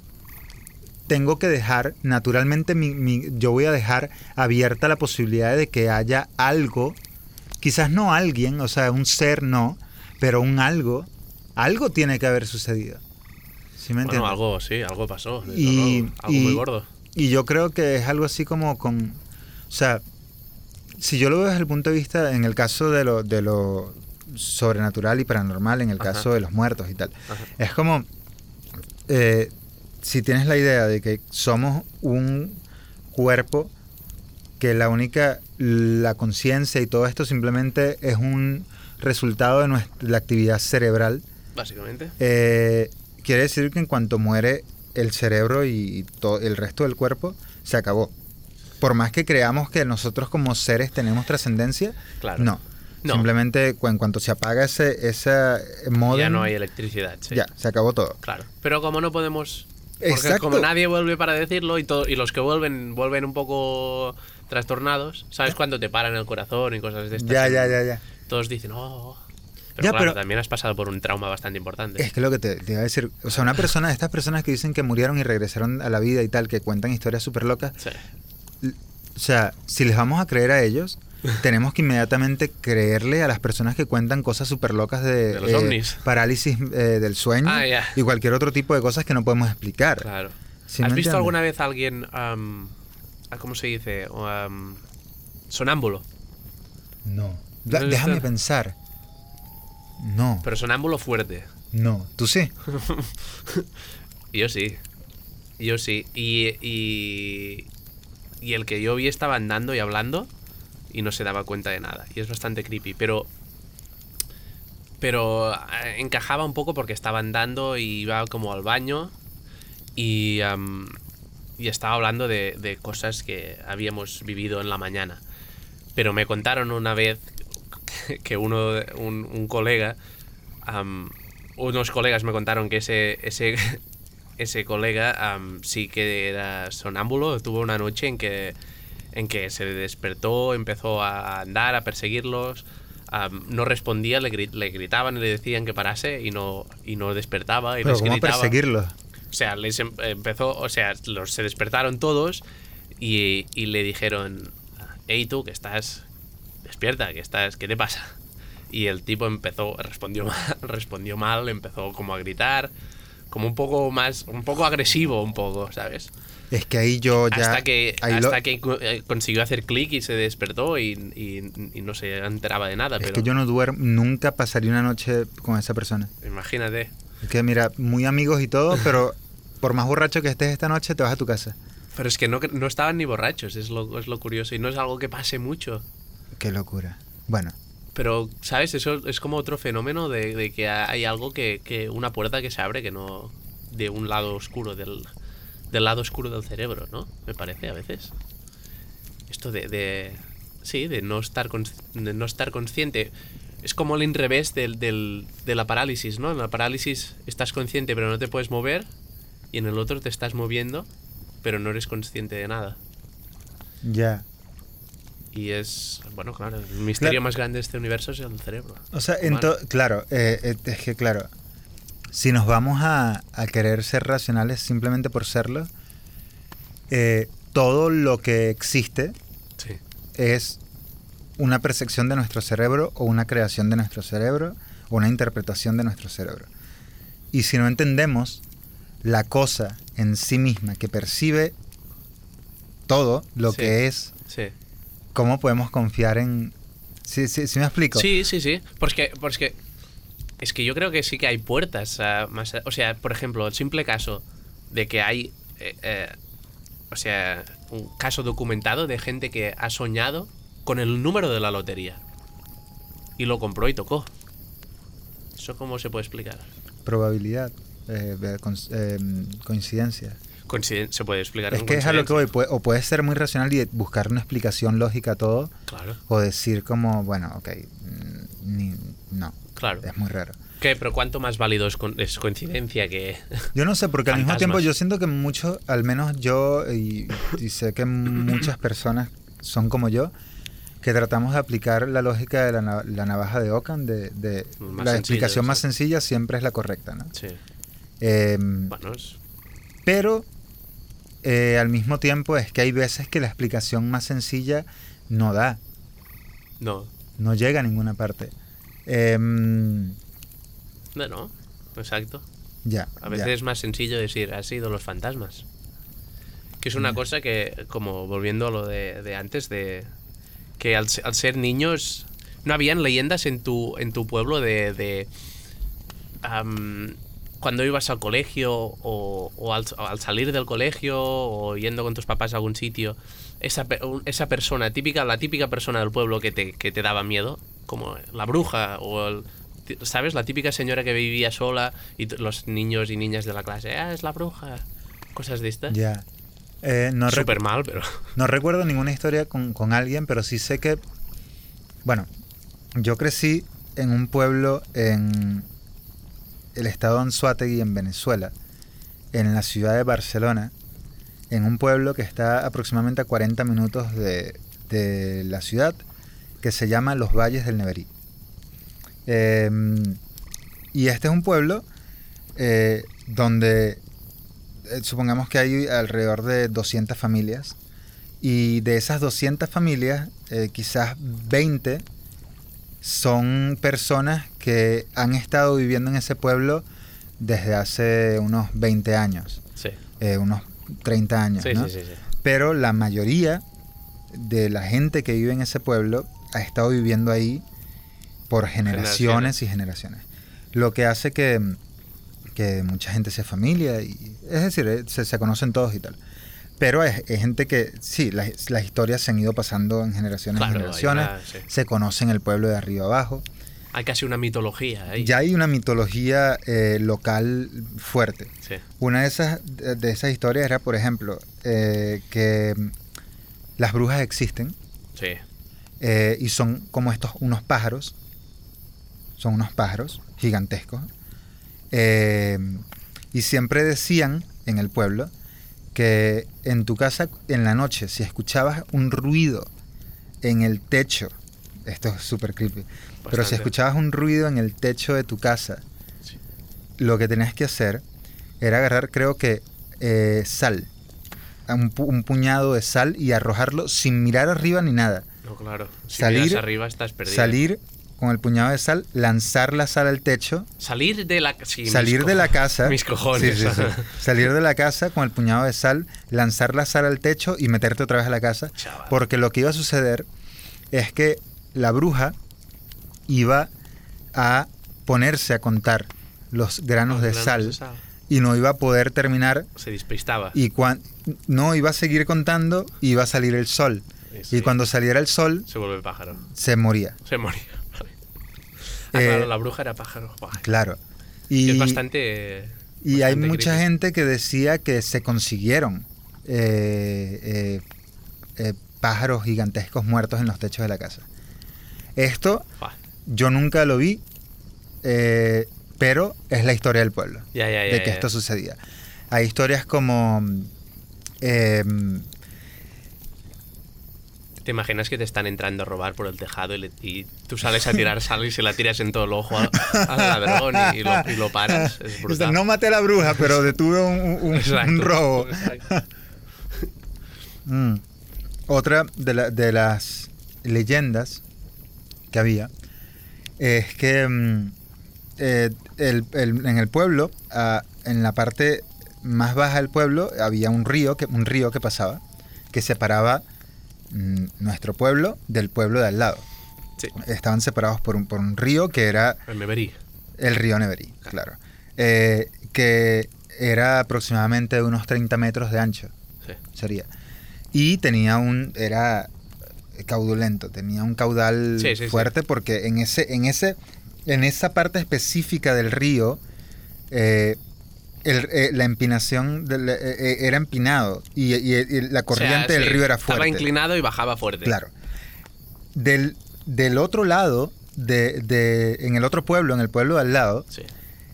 Speaker 1: tengo que dejar, naturalmente, mi- mi- yo voy a dejar abierta la posibilidad de que haya algo quizás no alguien, o sea, un ser no, pero un algo, algo tiene que haber sucedido. ¿Sí me entiendes?
Speaker 2: Bueno, algo, sí, algo pasó.
Speaker 1: Y-
Speaker 2: algo
Speaker 1: y-
Speaker 2: muy gordo.
Speaker 1: Y yo creo que es algo así como con. O sea, si yo lo veo desde el punto de vista, en el caso de lo, de lo sobrenatural y paranormal, en el
Speaker 2: Ajá.
Speaker 1: caso de los muertos y tal,
Speaker 2: Ajá.
Speaker 1: es como. eh, si tienes la idea de que somos un cuerpo que la única. La conciencia y todo esto simplemente es un resultado de nuestra, la actividad cerebral.
Speaker 2: Básicamente.
Speaker 1: Eh, quiere decir que en cuanto muere el cerebro y todo el resto del cuerpo, se acabó. Por más que creamos que nosotros como seres tenemos trascendencia,
Speaker 2: Claro.
Speaker 1: no.
Speaker 2: No.
Speaker 1: Simplemente en cuanto se apaga ese, ese modem,
Speaker 2: Ya no hay electricidad. sí.
Speaker 1: ya, se acabó todo.
Speaker 2: Claro. Pero como no podemos. Porque
Speaker 1: Exacto.
Speaker 2: como nadie vuelve para decirlo y, todo, y los que vuelven vuelven un poco trastornados, ¿sabes cuando te paran el corazón y cosas de estas?
Speaker 1: Ya, ya, ya, ya.
Speaker 2: Todos dicen, oh. Pero
Speaker 1: Ya,
Speaker 2: claro,
Speaker 1: pero-
Speaker 2: también has pasado por un trauma bastante importante.
Speaker 1: Es que lo que te, te iba a decir, o sea, una persona, estas personas que dicen que murieron y regresaron a la vida y tal, que cuentan historias súper locas,
Speaker 2: Sí.
Speaker 1: o sea, si les vamos a creer a ellos, (laughs) tenemos que inmediatamente creerle a las personas que cuentan cosas súper locas de,
Speaker 2: De los
Speaker 1: eh,
Speaker 2: ovnis.
Speaker 1: parálisis eh, del sueño
Speaker 2: Ah,
Speaker 1: y cualquier otro tipo de cosas que no podemos explicar.
Speaker 2: Claro.
Speaker 1: ¿Sí
Speaker 2: ¿Has visto alguna vez a alguien, ah, ¿cómo se dice? Am, sonámbulo.
Speaker 1: No.
Speaker 2: ¿No
Speaker 1: Da-
Speaker 2: has
Speaker 1: déjame
Speaker 2: visto?
Speaker 1: pensar. No,
Speaker 2: Pero sonámbulo fuerte.
Speaker 1: no. ¿Tú sí? (laughs)
Speaker 2: Yo sí. Yo sí. Y, y, y el que yo vi estaba andando y hablando y no se daba cuenta de nada. Y es bastante creepy. Pero. Pero eh, encajaba un poco porque estaba andando y iba como al baño y, y estaba hablando de, de cosas que habíamos vivido en la mañana. Pero me contaron una vez (laughs) que uno, un, un colega, unos colegas me contaron que ese, ese, (laughs) ese colega sí que era sonámbulo, tuvo una noche en que, en que se despertó, empezó a andar, a perseguirlos, no respondía, le, le gritaban y le decían que parase y no, y no despertaba y
Speaker 1: Pero
Speaker 2: les
Speaker 1: ¿cómo
Speaker 2: gritaba. O sea, les em- empezó, o sea, los, se despertaron todos y, y le dijeron, hey tú, que estás despierta, que estás, ¿qué te pasa? Y el tipo empezó, respondió (laughs) mal, respondió mal, empezó como a gritar, como un poco más, un poco agresivo, un poco, ¿sabes?
Speaker 1: Es que ahí yo ya...
Speaker 2: hasta que,
Speaker 1: ahí lo-
Speaker 2: hasta que eh, consiguió hacer clic y se despertó y, y- y no se enteraba de nada,
Speaker 1: es
Speaker 2: pero
Speaker 1: que yo no duermo, nunca pasaría una noche con esa persona.
Speaker 2: imagínate.
Speaker 1: Es que mira, muy amigos y todo, pero (laughs) por más borracho que estés esta noche, te vas a tu casa.
Speaker 2: Pero es que no, no estaban ni borrachos, es lo, es lo curioso, y no es algo que pase mucho.
Speaker 1: Qué locura. Bueno,
Speaker 2: Pero, ¿sabes? Eso es como otro fenómeno de, de que hay algo que, que. Una puerta que se abre que no. de un lado oscuro del. del lado oscuro del cerebro, ¿no? Me parece a veces. Esto de. de sí, de no estar, de no estar consciente. Es como el inrevés del, del, de la parálisis, ¿no? En la parálisis estás consciente pero no te puedes mover. Y en el otro te estás moviendo pero no eres consciente de nada.
Speaker 1: ya.
Speaker 2: Y es. Bueno, claro, el misterio
Speaker 1: Claro.
Speaker 2: más grande de este universo es el cerebro.
Speaker 1: O sea, claro, eh, eh, es que claro, si nos vamos a, a querer ser racionales simplemente por serlo, eh, todo lo que existe
Speaker 2: Sí.
Speaker 1: es una percepción de nuestro cerebro o una creación de nuestro cerebro o una interpretación de nuestro cerebro. Y si no entendemos la cosa en sí misma que percibe todo lo
Speaker 2: Sí.
Speaker 1: que es,
Speaker 2: Sí.
Speaker 1: ¿Cómo podemos confiar en... ¿Sí, sí, sí me explico?
Speaker 2: Sí, sí, sí. Porque, porque es que yo creo que sí que hay puertas a más. o sea, por ejemplo, el simple caso de que hay. eh, eh, o sea, un caso documentado de gente que ha soñado con el número de la lotería. Y lo compró y tocó. ¿Eso cómo se puede explicar?
Speaker 1: Probabilidad, eh, eh, coincidencia.
Speaker 2: Se puede explicar
Speaker 1: Es
Speaker 2: con
Speaker 1: que es a lo que voy, o puedes ser muy racional y buscar una explicación lógica a todo,
Speaker 2: Claro,
Speaker 1: o decir como, bueno, ok, mm, ni- no,
Speaker 2: claro.
Speaker 1: es muy raro.
Speaker 2: ¿Qué? Pero ¿cuánto más válido es, con- es coincidencia que.
Speaker 1: Yo no sé, porque al mismo tiempo yo siento que muchos, al menos yo, y, y sé que muchas personas son como yo, que tratamos de aplicar la lógica de la, la navaja de Ockham, de, la
Speaker 2: sencilla,
Speaker 1: explicación más sencilla siempre es la correcta, ¿no?
Speaker 2: Sí.
Speaker 1: Em,
Speaker 2: Bueno, es.
Speaker 1: pero eh, al mismo tiempo es que hay veces que la explicación más sencilla no da.
Speaker 2: No.
Speaker 1: no llega a ninguna parte. Em,
Speaker 2: Bueno, exacto.
Speaker 1: ya.
Speaker 2: A veces
Speaker 1: ya.
Speaker 2: es más sencillo decir, ha sido los fantasmas. Que es una
Speaker 1: Mm.
Speaker 2: cosa que, como volviendo a lo de, de antes, de que al, se- al ser niños, no habían leyendas en tu, en tu pueblo de... de, am, cuando ibas al colegio o, o al, al salir del colegio o yendo con tus papás a algún sitio, esa, esa persona típica, la típica persona del pueblo que te, que te daba miedo, como la bruja o el, ¿sabes? La típica señora que vivía sola y los niños y niñas de la clase, ah, es la bruja, cosas de estas.
Speaker 1: Ya. Eh, no,
Speaker 2: Súper mal, pero... (laughs)
Speaker 1: no recuerdo ninguna historia con, con alguien, pero sí sé que. Bueno, yo crecí en un pueblo en el estado de Anzoátegui, en Venezuela, en la ciudad de Barcelona, en un pueblo que está aproximadamente a 40 minutos de, de la ciudad, que se llama Los Valles del Neverí. Eh, y este es un pueblo eh, donde eh, supongamos que hay alrededor de 200 familias y de esas 200 familias eh, quizás 20 son personas que han estado viviendo en ese pueblo desde hace unos 20 años,
Speaker 2: Sí,
Speaker 1: eh, unos 30 años,
Speaker 2: sí,
Speaker 1: ¿no?
Speaker 2: sí.
Speaker 1: Pero la mayoría de la gente que vive en ese pueblo ha estado viviendo ahí por generaciones, y generaciones. Lo que hace que, que mucha gente sea familia, y, es decir, eh, se, se conocen todos y tal. Pero es, es gente que, sí, las, las historias se han ido pasando en generaciones
Speaker 2: Claro, hay
Speaker 1: generaciones.
Speaker 2: sí.
Speaker 1: Se conocen el pueblo de arriba abajo.
Speaker 2: Hay casi una mitología ahí.
Speaker 1: Ya hay una mitología eh, local fuerte.
Speaker 2: Sí,
Speaker 1: Una de esas, de esas historias era, por ejemplo, eh, que las brujas existen
Speaker 2: sí.
Speaker 1: eh, y son como estos, unos pájaros. Son unos pájaros gigantescos. Y siempre decían en el pueblo que en tu casa en la noche, si escuchabas un ruido en el techo, esto es súper creepy, pero si
Speaker 2: Bastante.
Speaker 1: escuchabas un ruido en el techo de tu casa,
Speaker 2: Sí.
Speaker 1: lo que tenías que hacer era agarrar, creo que, eh, sal, un, pu- un puñado de sal y arrojarlo sin mirar arriba ni nada.
Speaker 2: No, claro. Si
Speaker 1: Salir-
Speaker 2: miras arriba estás perdido.
Speaker 1: Salir con el puñado de sal, lanzar la sal al techo,
Speaker 2: Salir de la... sí,
Speaker 1: salir de la casa. (laughs)
Speaker 2: Mis cojones.
Speaker 1: Sí, sí, sí. (laughs) Salir de la casa con el puñado de sal, lanzar la sal al techo y meterte otra vez a la casa.
Speaker 2: Chaval.
Speaker 1: Porque lo que iba a suceder es que la bruja iba a ponerse a contar los granos,
Speaker 2: Los
Speaker 1: de,
Speaker 2: granos
Speaker 1: sal
Speaker 2: de sal.
Speaker 1: y no iba a poder terminar
Speaker 2: Se despistaba.
Speaker 1: y cuan- no iba a seguir contando y iba a salir el sol.
Speaker 2: Sí.
Speaker 1: Y cuando saliera el sol
Speaker 2: Se vuelve pájaro.
Speaker 1: se moría.
Speaker 2: Se moría. Ah,
Speaker 1: Eh,
Speaker 2: claro, la bruja era pájaro.
Speaker 1: Claro.
Speaker 2: Y es bastante...
Speaker 1: y hay mucha gente que decía que se consiguieron eh, eh, pájaros gigantescos muertos en los techos de la casa. Esto yo nunca lo vi, pero es la historia del pueblo, de que esto sucedía. Hay historias como...
Speaker 2: ¿Te imaginas que te están entrando a robar por el tejado y, le- y tú sales a tirar sal y se la tiras en todo el ojo al, al ladrón y, y lo, y lo paras? Es brutal.
Speaker 1: no maté a la bruja, pero detuve un, un- un-
Speaker 2: Exacto,
Speaker 1: un robo. (laughs) Mm. Otra de, la- de las leyendas que había es que mm, eh, el- el- en el pueblo, ah, en la parte más baja del pueblo, había un río que, un río que pasaba que separaba nuestro pueblo del pueblo de al lado.
Speaker 2: Sí,
Speaker 1: Estaban separados por un, por un río que era
Speaker 2: me verí.
Speaker 1: el río Neverí, claro. Eh, que era aproximadamente de unos 30 metros de ancho
Speaker 2: Sí.
Speaker 1: sería. Y tenía un, era caudulento, tenía un caudal
Speaker 2: Sí, sí, sí.
Speaker 1: fuerte porque en ese, en ese, en esa parte específica del río, eh, el- eh, la empinación eh, eh, era empinado y, y- y la corriente
Speaker 2: O sea,
Speaker 1: del río era
Speaker 2: Estaba
Speaker 1: fuerte.
Speaker 2: inclinado y bajaba fuerte.
Speaker 1: Claro. Del, del otro lado, de, de- en el otro pueblo, en el pueblo de al lado,
Speaker 2: Sí.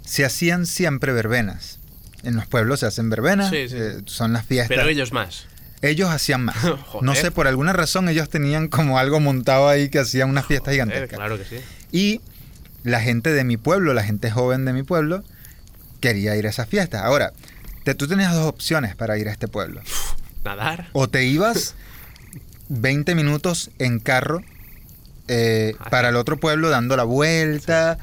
Speaker 1: se hacían siempre verbenas. En los pueblos se hacen verbenas,
Speaker 2: Sí, sí.
Speaker 1: eh, son las fiestas.
Speaker 2: Pero ellos más.
Speaker 1: Ellos hacían más. (laughs) No sé, por alguna razón ellos tenían como algo montado ahí que hacían unas fiestas
Speaker 2: Joder,
Speaker 1: gigantescas.
Speaker 2: claro que sí.
Speaker 1: Y la gente de mi pueblo, la gente joven de mi pueblo, quería ir a esas fiestas. Ahora, te- tú tenías dos opciones para ir a este pueblo.
Speaker 2: Nadar.
Speaker 1: O te ibas 20 minutos en carro eh,
Speaker 2: Ah,
Speaker 1: para el otro pueblo dando la vuelta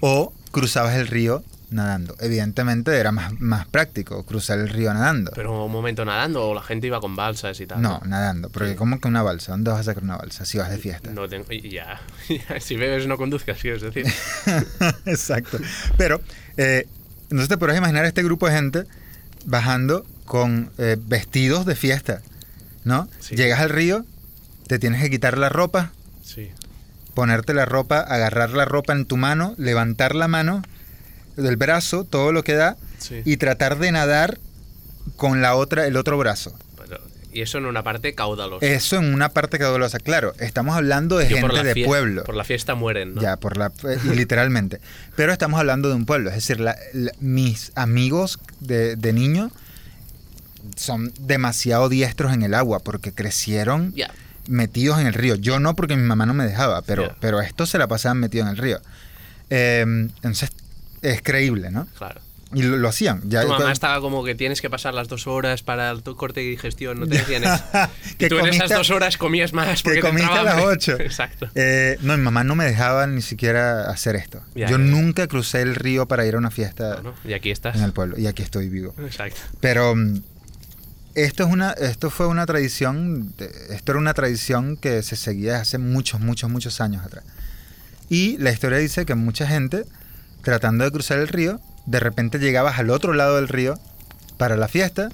Speaker 1: o cruzabas el río nadando. Evidentemente era más, más práctico cruzar el río nadando.
Speaker 2: Pero un momento nadando o la gente iba con balsas y tal.
Speaker 1: no, nadando. Porque ¿cómo que una balsa? ¿Dónde vas a sacar una balsa si vas de fiesta?
Speaker 2: No tengo, ya, (laughs) ya, si bebes no conduzcas, sí, es decir. (laughs)
Speaker 1: Exacto. Pero, eh, entonces te puedes imaginar este grupo de gente bajando con eh, vestidos de fiesta, ¿no?
Speaker 2: Sí.
Speaker 1: Llegas al río, te tienes que quitar la ropa,
Speaker 2: Sí.
Speaker 1: ponerte la ropa, agarrar la ropa en tu mano, levantar la mano del brazo, todo lo que da,
Speaker 2: Sí.
Speaker 1: y tratar de nadar con la otra, el otro brazo.
Speaker 2: Y eso en una parte caudalosa.
Speaker 1: Eso en una parte caudalosa. Claro, estamos hablando de
Speaker 2: Yo
Speaker 1: gente de pueblo.
Speaker 2: Por la fiesta mueren, ¿no?
Speaker 1: Ya, por la, y literalmente. Pero estamos hablando de un pueblo. Es decir, la- la- mis amigos de, de niño son demasiado diestros en el agua porque crecieron metidos en el río. Yo no porque mi mamá no me dejaba, pero,
Speaker 2: Ya.
Speaker 1: pero estos se la pasaban metidos en el río. Eh, entonces, es creíble, ¿no?
Speaker 2: Claro.
Speaker 1: Y lo, lo hacían. Ya,
Speaker 2: tu mamá
Speaker 1: cuando-
Speaker 2: estaba como que tienes que pasar las dos horas para el corte de digestión, no te decían eso. (laughs)
Speaker 1: Que
Speaker 2: y tú en esas dos horas comías más porque
Speaker 1: que
Speaker 2: te
Speaker 1: comiste a las. 8. (laughs)
Speaker 2: Exacto.
Speaker 1: Eh, no, mi mamá no me dejaba ni siquiera hacer esto.
Speaker 2: Ya,
Speaker 1: Yo
Speaker 2: ya.
Speaker 1: nunca crucé el río para ir a una fiesta
Speaker 2: y aquí estás.
Speaker 1: en el pueblo. Y aquí estoy vivo.
Speaker 2: Exacto.
Speaker 1: Pero mm, esto es una, esto fue una tradición, esto era una tradición que se seguía hace muchos, muchos, muchos años atrás. Y la historia dice que mucha gente, tratando de cruzar el río, de repente llegabas al otro lado del río para la fiesta.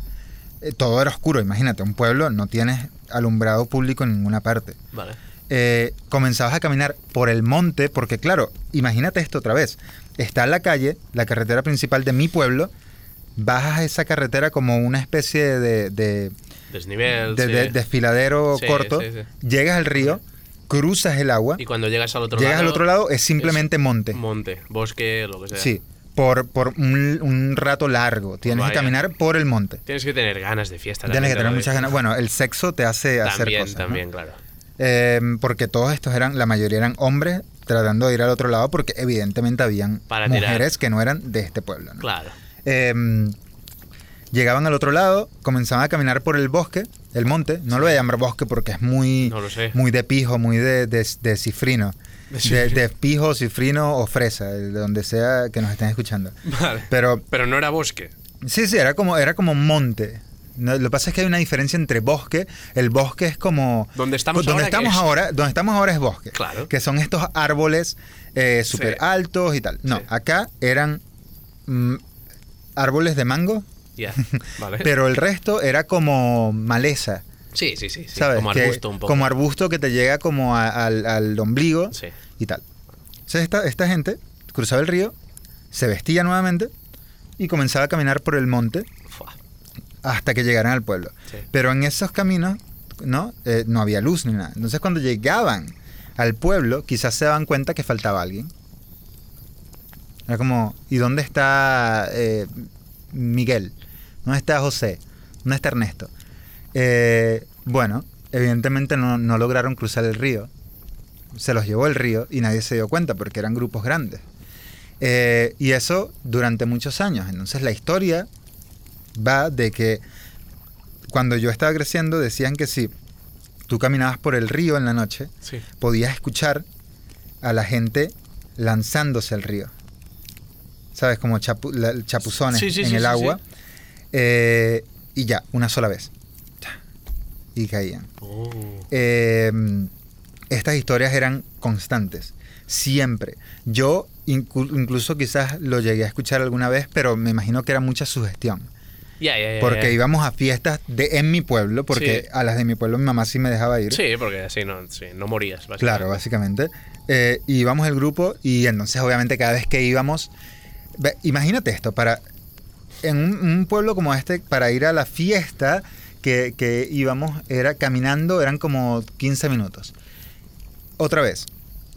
Speaker 1: eh, todo era oscuro, imagínate, un pueblo no tienes alumbrado público en ninguna parte.
Speaker 2: Vale.
Speaker 1: Eh, comenzabas a caminar por el monte, porque claro, imagínate esto otra vez. Está la calle, la carretera principal de mi pueblo, bajas esa carretera como una especie de, de-
Speaker 2: Desnivel.
Speaker 1: de-
Speaker 2: sí.
Speaker 1: de- desfiladero
Speaker 2: Sí,
Speaker 1: corto,
Speaker 2: sí,
Speaker 1: llegas al río, cruzas el agua,
Speaker 2: Y cuando llegas al otro
Speaker 1: llegas
Speaker 2: lado.
Speaker 1: al otro lado, es simplemente monte.
Speaker 2: Monte, bosque, lo que sea.
Speaker 1: Sí, por, por un, un rato largo. Tienes que caminar por el monte.
Speaker 2: Tienes que tener ganas de fiesta.
Speaker 1: Tienes que tener muchas ganas. Bueno, el sexo te hace hacer
Speaker 2: También,
Speaker 1: cosas. ¿no?
Speaker 2: también, claro.
Speaker 1: Eh, porque todos estos eran, la mayoría eran hombres tratando de ir al otro lado porque evidentemente habían
Speaker 2: Para tirar.
Speaker 1: mujeres que no eran de este pueblo. ¿no?
Speaker 2: Claro.
Speaker 1: Eh, llegaban al otro lado, comenzaban a caminar por el bosque, el monte. No lo voy a llamar bosque porque es muy,
Speaker 2: No
Speaker 1: muy de pijo, muy de, de, de cifrino.
Speaker 2: De
Speaker 1: De, pijo, cifrino o fresa, de donde sea que nos estén escuchando.
Speaker 2: Vale.
Speaker 1: Pero
Speaker 2: Pero no era bosque.
Speaker 1: Sí, sí, era como, era como monte. No, lo que pasa es que hay una diferencia entre bosque. El bosque es como.
Speaker 2: Donde estamos
Speaker 1: donde
Speaker 2: ahora, ¿qué
Speaker 1: estamos
Speaker 2: es?
Speaker 1: ahora, donde estamos ahora es bosque.
Speaker 2: Claro.
Speaker 1: Que son estos árboles eh, súper
Speaker 2: Sí.
Speaker 1: altos y tal. No,
Speaker 2: Sí.
Speaker 1: acá eran mm, árboles de mango. (laughs)
Speaker 2: Vale.
Speaker 1: pero el resto era como maleza.
Speaker 2: Sí, sí, sí. sí.
Speaker 1: ¿Sabes?
Speaker 2: Como
Speaker 1: Que-
Speaker 2: arbusto un poco.
Speaker 1: Como arbusto que te llega como a- al, al ombligo
Speaker 2: Sí.
Speaker 1: y tal. Entonces esta, esta gente cruzaba el río, se vestía nuevamente y comenzaba a caminar por el monte
Speaker 2: Fua.
Speaker 1: hasta que llegaran al pueblo.
Speaker 2: Sí.
Speaker 1: Pero en esos caminos, ¿no? Eh, no había luz ni nada. Entonces cuando llegaban al pueblo, quizás se daban cuenta que faltaba alguien. Era como, ¿y dónde está eh, Miguel? ¿Dónde está José? ¿Dónde está Ernesto? Eh, bueno, evidentemente no, no lograron cruzar el río. Se los llevó el río y nadie se dio cuenta porque eran grupos grandes. Eh, y eso durante muchos años. Entonces la historia va de que cuando yo estaba creciendo decían que si tú caminabas por el río en la noche,
Speaker 2: Sí.
Speaker 1: podías escuchar a la gente lanzándose al río. ¿Sabes? Como chapu- la- chapuzones
Speaker 2: Sí, sí,
Speaker 1: en el agua. Eh, y ya, una sola vez. Y caían.
Speaker 2: Oh.
Speaker 1: Eh, estas historias eran constantes, siempre. Yo incluso quizás lo llegué a escuchar alguna vez, pero me imagino que era mucha sugestión. Porque íbamos a fiestas de en mi pueblo, porque
Speaker 2: Sí.
Speaker 1: a las de mi pueblo mi mamá sí me dejaba ir.
Speaker 2: Sí, porque así no, sí, no morías. básicamente.
Speaker 1: Claro, básicamente. Eh, íbamos el grupo y entonces obviamente cada vez que íbamos... imagínate esto, para... En un, un pueblo como este, para ir a la fiesta que, que íbamos, era caminando, eran como 15 minutos. Otra vez,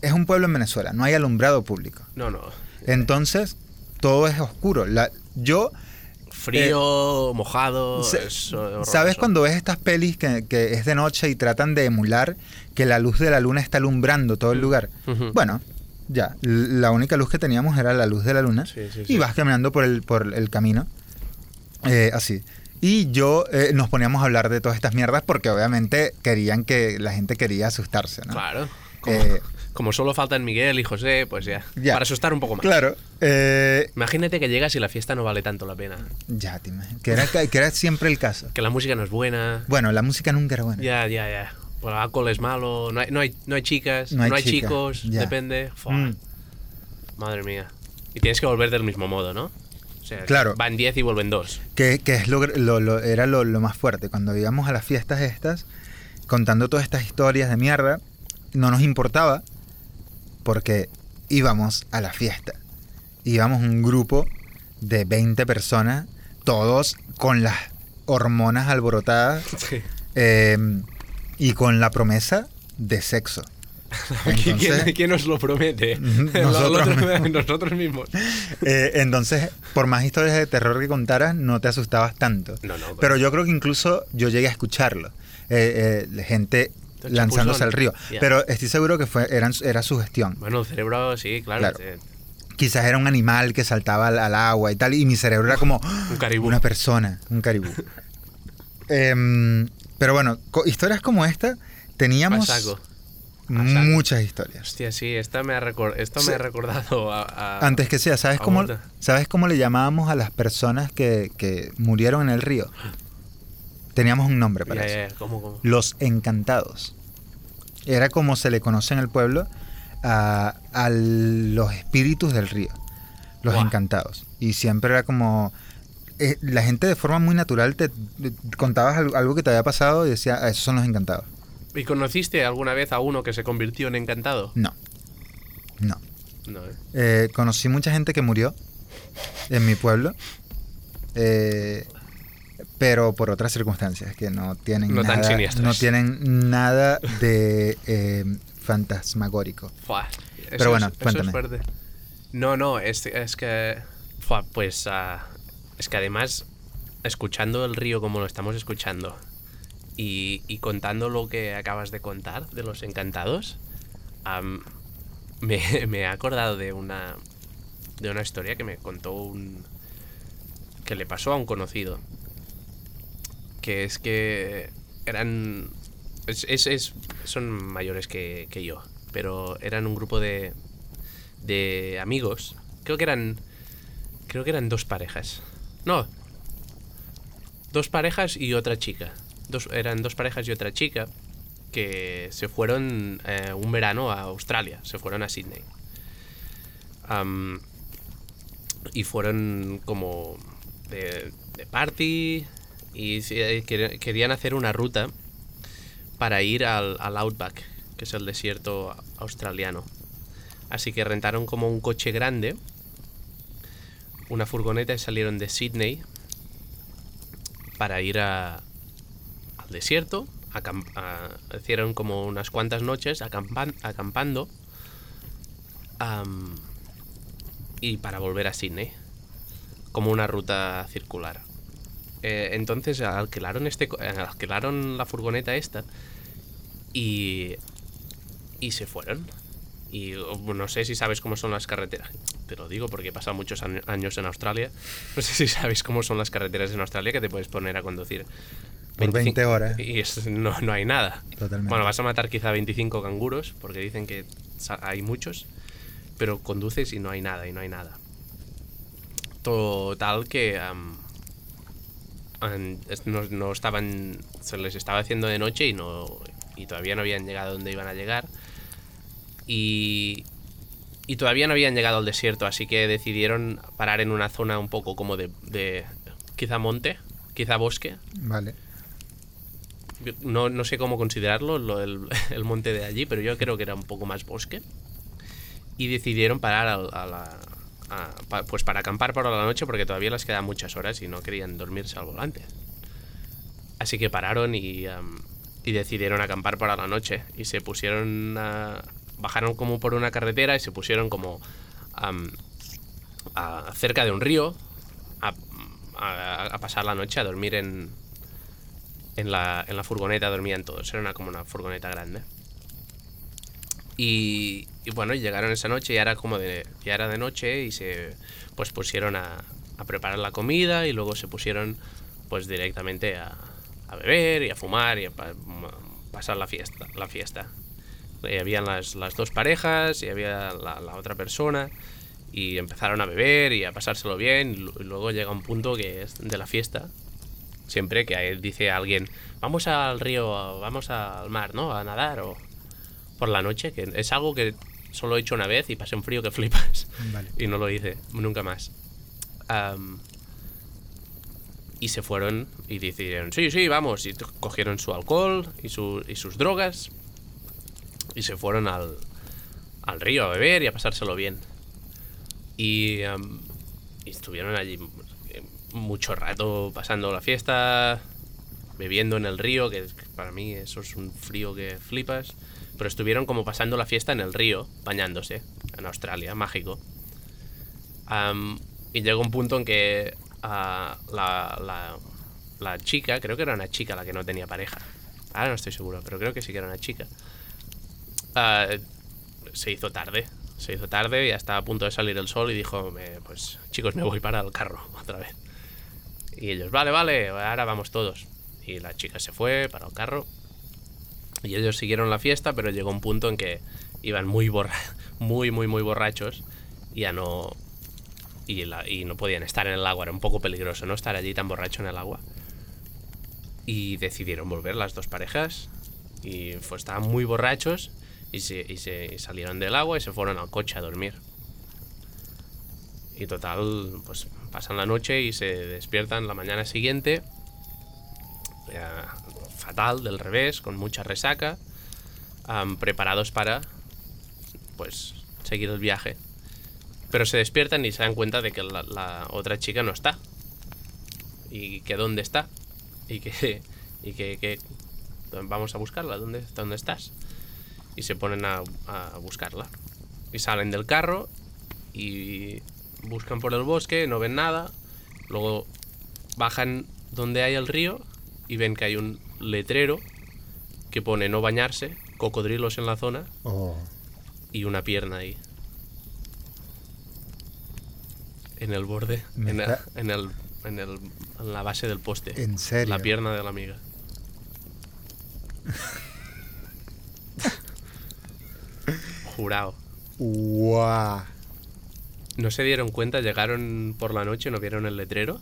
Speaker 1: es un pueblo en Venezuela, no hay alumbrado público.
Speaker 2: No, no.
Speaker 1: Entonces, todo es oscuro. La, yo
Speaker 2: Frío, mojado.
Speaker 1: Eh, Se-
Speaker 2: es horroroso.
Speaker 1: ¿Sabes cuando ves estas pelis que, que es de noche y tratan de emular que la luz de la luna está alumbrando todo el lugar?
Speaker 2: Ujú.
Speaker 1: Bueno, ya, la única luz que teníamos era la luz de la luna
Speaker 2: Sí, sí,
Speaker 1: y vas caminando por el, por el camino, eh, así. Y yo eh, nos poníamos a hablar de todas estas mierdas porque obviamente querían que la gente quería asustarse, ¿no?
Speaker 2: Claro. Como,
Speaker 1: Eh,
Speaker 2: como solo faltan Miguel y José, pues ya.
Speaker 1: Ya.
Speaker 2: Para asustar un poco más.
Speaker 1: claro. eh,
Speaker 2: Imagínate que llegas y la fiesta no vale tanto la pena.
Speaker 1: ya, te imaginas. Que era, que era siempre el caso.
Speaker 2: Que la música no es buena.
Speaker 1: Bueno, la música nunca era buena.
Speaker 2: Ya, ya, ya. Pues el alcohol es malo, no hay, no hay, no hay chicas,
Speaker 1: No
Speaker 2: no
Speaker 1: hay
Speaker 2: chicos,
Speaker 1: ya.
Speaker 2: depende.
Speaker 1: Mm.
Speaker 2: Madre mía. Y tienes que volver del mismo modo, ¿no? O sea,
Speaker 1: Claro.
Speaker 2: van 10 y vuelven 2.
Speaker 1: Que, que es lo, lo- lo- era lo, lo más fuerte. Cuando íbamos a las fiestas estas, contando todas estas historias de mierda, no nos importaba porque íbamos a la fiesta. Íbamos un grupo de 20 personas, todos con las hormonas alborotadas (laughs) eh, y con la promesa de sexo. (laughs)
Speaker 2: ¿Quién,
Speaker 1: Entonces,
Speaker 2: quién nos lo promete? (laughs) (laughs)
Speaker 1: Nosotros
Speaker 2: mismos.
Speaker 1: eh, entonces, por más historias de terror que contaras, no te asustabas tanto.
Speaker 2: No, no.
Speaker 1: Pero yo creo que incluso yo llegué a escucharlo. Eh, eh, gente
Speaker 2: Te
Speaker 1: lanzándose al río. Pero estoy seguro que fue, eran, era su gestión.
Speaker 2: Bueno, el cerebro, sí, claro.
Speaker 1: Quizás era un animal que saltaba al, al agua y tal. Y mi cerebro era como (gasps)
Speaker 2: Un caribú.
Speaker 1: una persona, un caribú. Em, pero bueno, historias como esta teníamos
Speaker 2: A
Speaker 1: muchas historias.
Speaker 2: Hostia, sí, esta me ha, esto
Speaker 1: Sí.
Speaker 2: me ha recordado a, a-
Speaker 1: Antes que sea, ¿sabes cómo. ¿sabes cómo le llamábamos a las personas que, que murieron en el río? Teníamos un nombre para eso. Los encantados. Era como se le conoce en el pueblo a, a los espíritus del río. Los encantados. Y siempre era como... eh, la gente de forma muy natural te, contabas al- algo que te había pasado y decía, "Ah, esos son los encantados.
Speaker 2: ¿Y conociste alguna vez a uno que se convirtió en encantado?
Speaker 1: No. No.
Speaker 2: No, ¿eh?
Speaker 1: Eh, conocí mucha gente que murió en mi pueblo, eh, pero por otras circunstancias que no tienen
Speaker 2: No tan
Speaker 1: nada,
Speaker 2: siniestras.
Speaker 1: no tienen nada de eh, fantasmagórico.
Speaker 2: Fua,
Speaker 1: Pero bueno,
Speaker 2: es- eso
Speaker 1: cuéntame.
Speaker 2: es. No, no, es, es que. fua, pues. ah, es que además, escuchando el río como lo estamos escuchando y, y contando lo que acabas de contar de los encantados, (laughs) me, he acordado de una. de una historia que me contó un. que le pasó a un conocido. Que es que eran. Es- es- son mayores que, que yo, pero eran un grupo de, de amigos. Creo que eran. Creo que eran dos parejas. No. Dos parejas y otra chica. Eran dos parejas y otra chica que se fueron eh, un verano a Australia. Se fueron a Sydney. Y fueron como de, de party y eh, quer- querían hacer una ruta para ir al, al Outback, que es el desierto australiano. Así que rentaron como un coche grande, una furgoneta y salieron de Sydney para ir a, desierto. hicieron como unas cuantas noches acampan- acampando am, y para volver a Sydney, como una ruta circular. Eh, entonces alquilaron, este, eh, alquilaron la furgoneta esta y, y se fueron. Y oh, no sé si sabes cómo son las carreteras. Te lo digo porque he pasado muchos año- años en Australia. No sé si sabéis cómo son las carreteras en Australia que te puedes poner a conducir.
Speaker 1: Por 20 horas.
Speaker 2: Y es- no, no hay nada.
Speaker 1: Totalmente.
Speaker 2: Bueno, vas a matar quizá 25 canguros porque dicen que hay muchos. Pero conduces y no hay nada, y no hay nada. Total que es- no, no estaban. Se les estaba haciendo de noche y no. Y todavía no habían llegado donde iban a llegar. Y. Y todavía no habían llegado al desierto, así que decidieron parar en una zona un poco como de. de quizá monte, quizá bosque.
Speaker 1: Vale.
Speaker 2: No, no sé cómo considerarlo, lo del- (laughs) el monte de allí, pero yo creo que era un poco más bosque. Y decidieron parar a, la. pues para acampar para la noche porque todavía les quedan muchas horas y no querían dormirse al volante. Así que pararon y, y decidieron acampar para la noche. Y se pusieron. bajaron como por una carretera y se pusieron como. a- cerca de un río a- a pasar la noche, a dormir en, en la, en la furgoneta dormían todos. Era una, como una furgoneta grande. Y, y bueno, llegaron esa noche y era como de, ya era de noche y se pues pusieron a, a preparar la comida y luego se pusieron pues directamente a, a beber y a fumar y a pa- pasar la fiesta, la fiesta. Y habían las, las dos parejas y había la, la otra persona. Y empezaron a beber y a pasárselo bien. Y luego llega un punto que es de la fiesta. Siempre que dice alguien, vamos al río, vamos al mar, ¿no? A nadar o por la noche. Que es algo que solo he hecho una vez y pasé un frío que flipas.
Speaker 1: Vale. (laughs)
Speaker 2: Y no lo hice nunca más. Am, y se fueron y decidieron, sí, sí, vamos. Y cogieron su alcohol y, su- y sus drogas y se fueron al, al río a beber y a pasárselo bien. Y, am, y estuvieron allí mucho rato pasando la fiesta, bebiendo en el río, que para mí eso es un frío que flipas. Pero estuvieron como pasando la fiesta en el río, bañándose, en Australia, mágico. Am, y llegó un punto en que ah, la, la- la chica, creo que era una chica la que no tenía pareja. Ahora no estoy seguro, pero creo que sí que era una chica. Ah, se hizo tarde. Se hizo tarde y ya estaba a punto de salir el sol y dijo, "Me- pues chicos, me voy para el carro (laughs) otra vez. Y ellos, vale, vale, ahora vamos todos. Y la chica se fue para el carro. Y ellos siguieron la fiesta, pero llegó un punto en que iban muy borra (laughs) muy, muy, muy borrachos. Y ya no. Y, no podían estar en el agua. Era un poco peligroso, ¿no? Estar allí tan borracho en el agua. Y decidieron volver las dos parejas. Y fue, estaban muy borrachos. Y, se, y se y salieron del agua y se fueron al coche a dormir. Y total, pues pasan la noche y se despiertan la mañana siguiente. eh, fatal, del revés, con mucha resaca. preparados para, pues, seguir el viaje. Pero se despiertan y se dan cuenta de que la, otra chica no está. Y que dónde está. Y que, y que, vamos a buscarla. ¿Dónde, ¿Dónde estás? Y se ponen a buscarla. Y salen del carro y buscan por el bosque, no ven nada. Luego bajan donde hay el río y ven que hay un letrero que pone no bañarse, cocodrilos en la zona
Speaker 1: Oh,
Speaker 2: y una pierna ahí. En el borde, en, el- en el, en, el- en la base del poste.
Speaker 1: ¿En serio?
Speaker 2: La pierna de la amiga. (laughs) Jurado.
Speaker 1: ¡Guau!
Speaker 2: No se dieron cuenta, llegaron por la noche, no vieron el letrero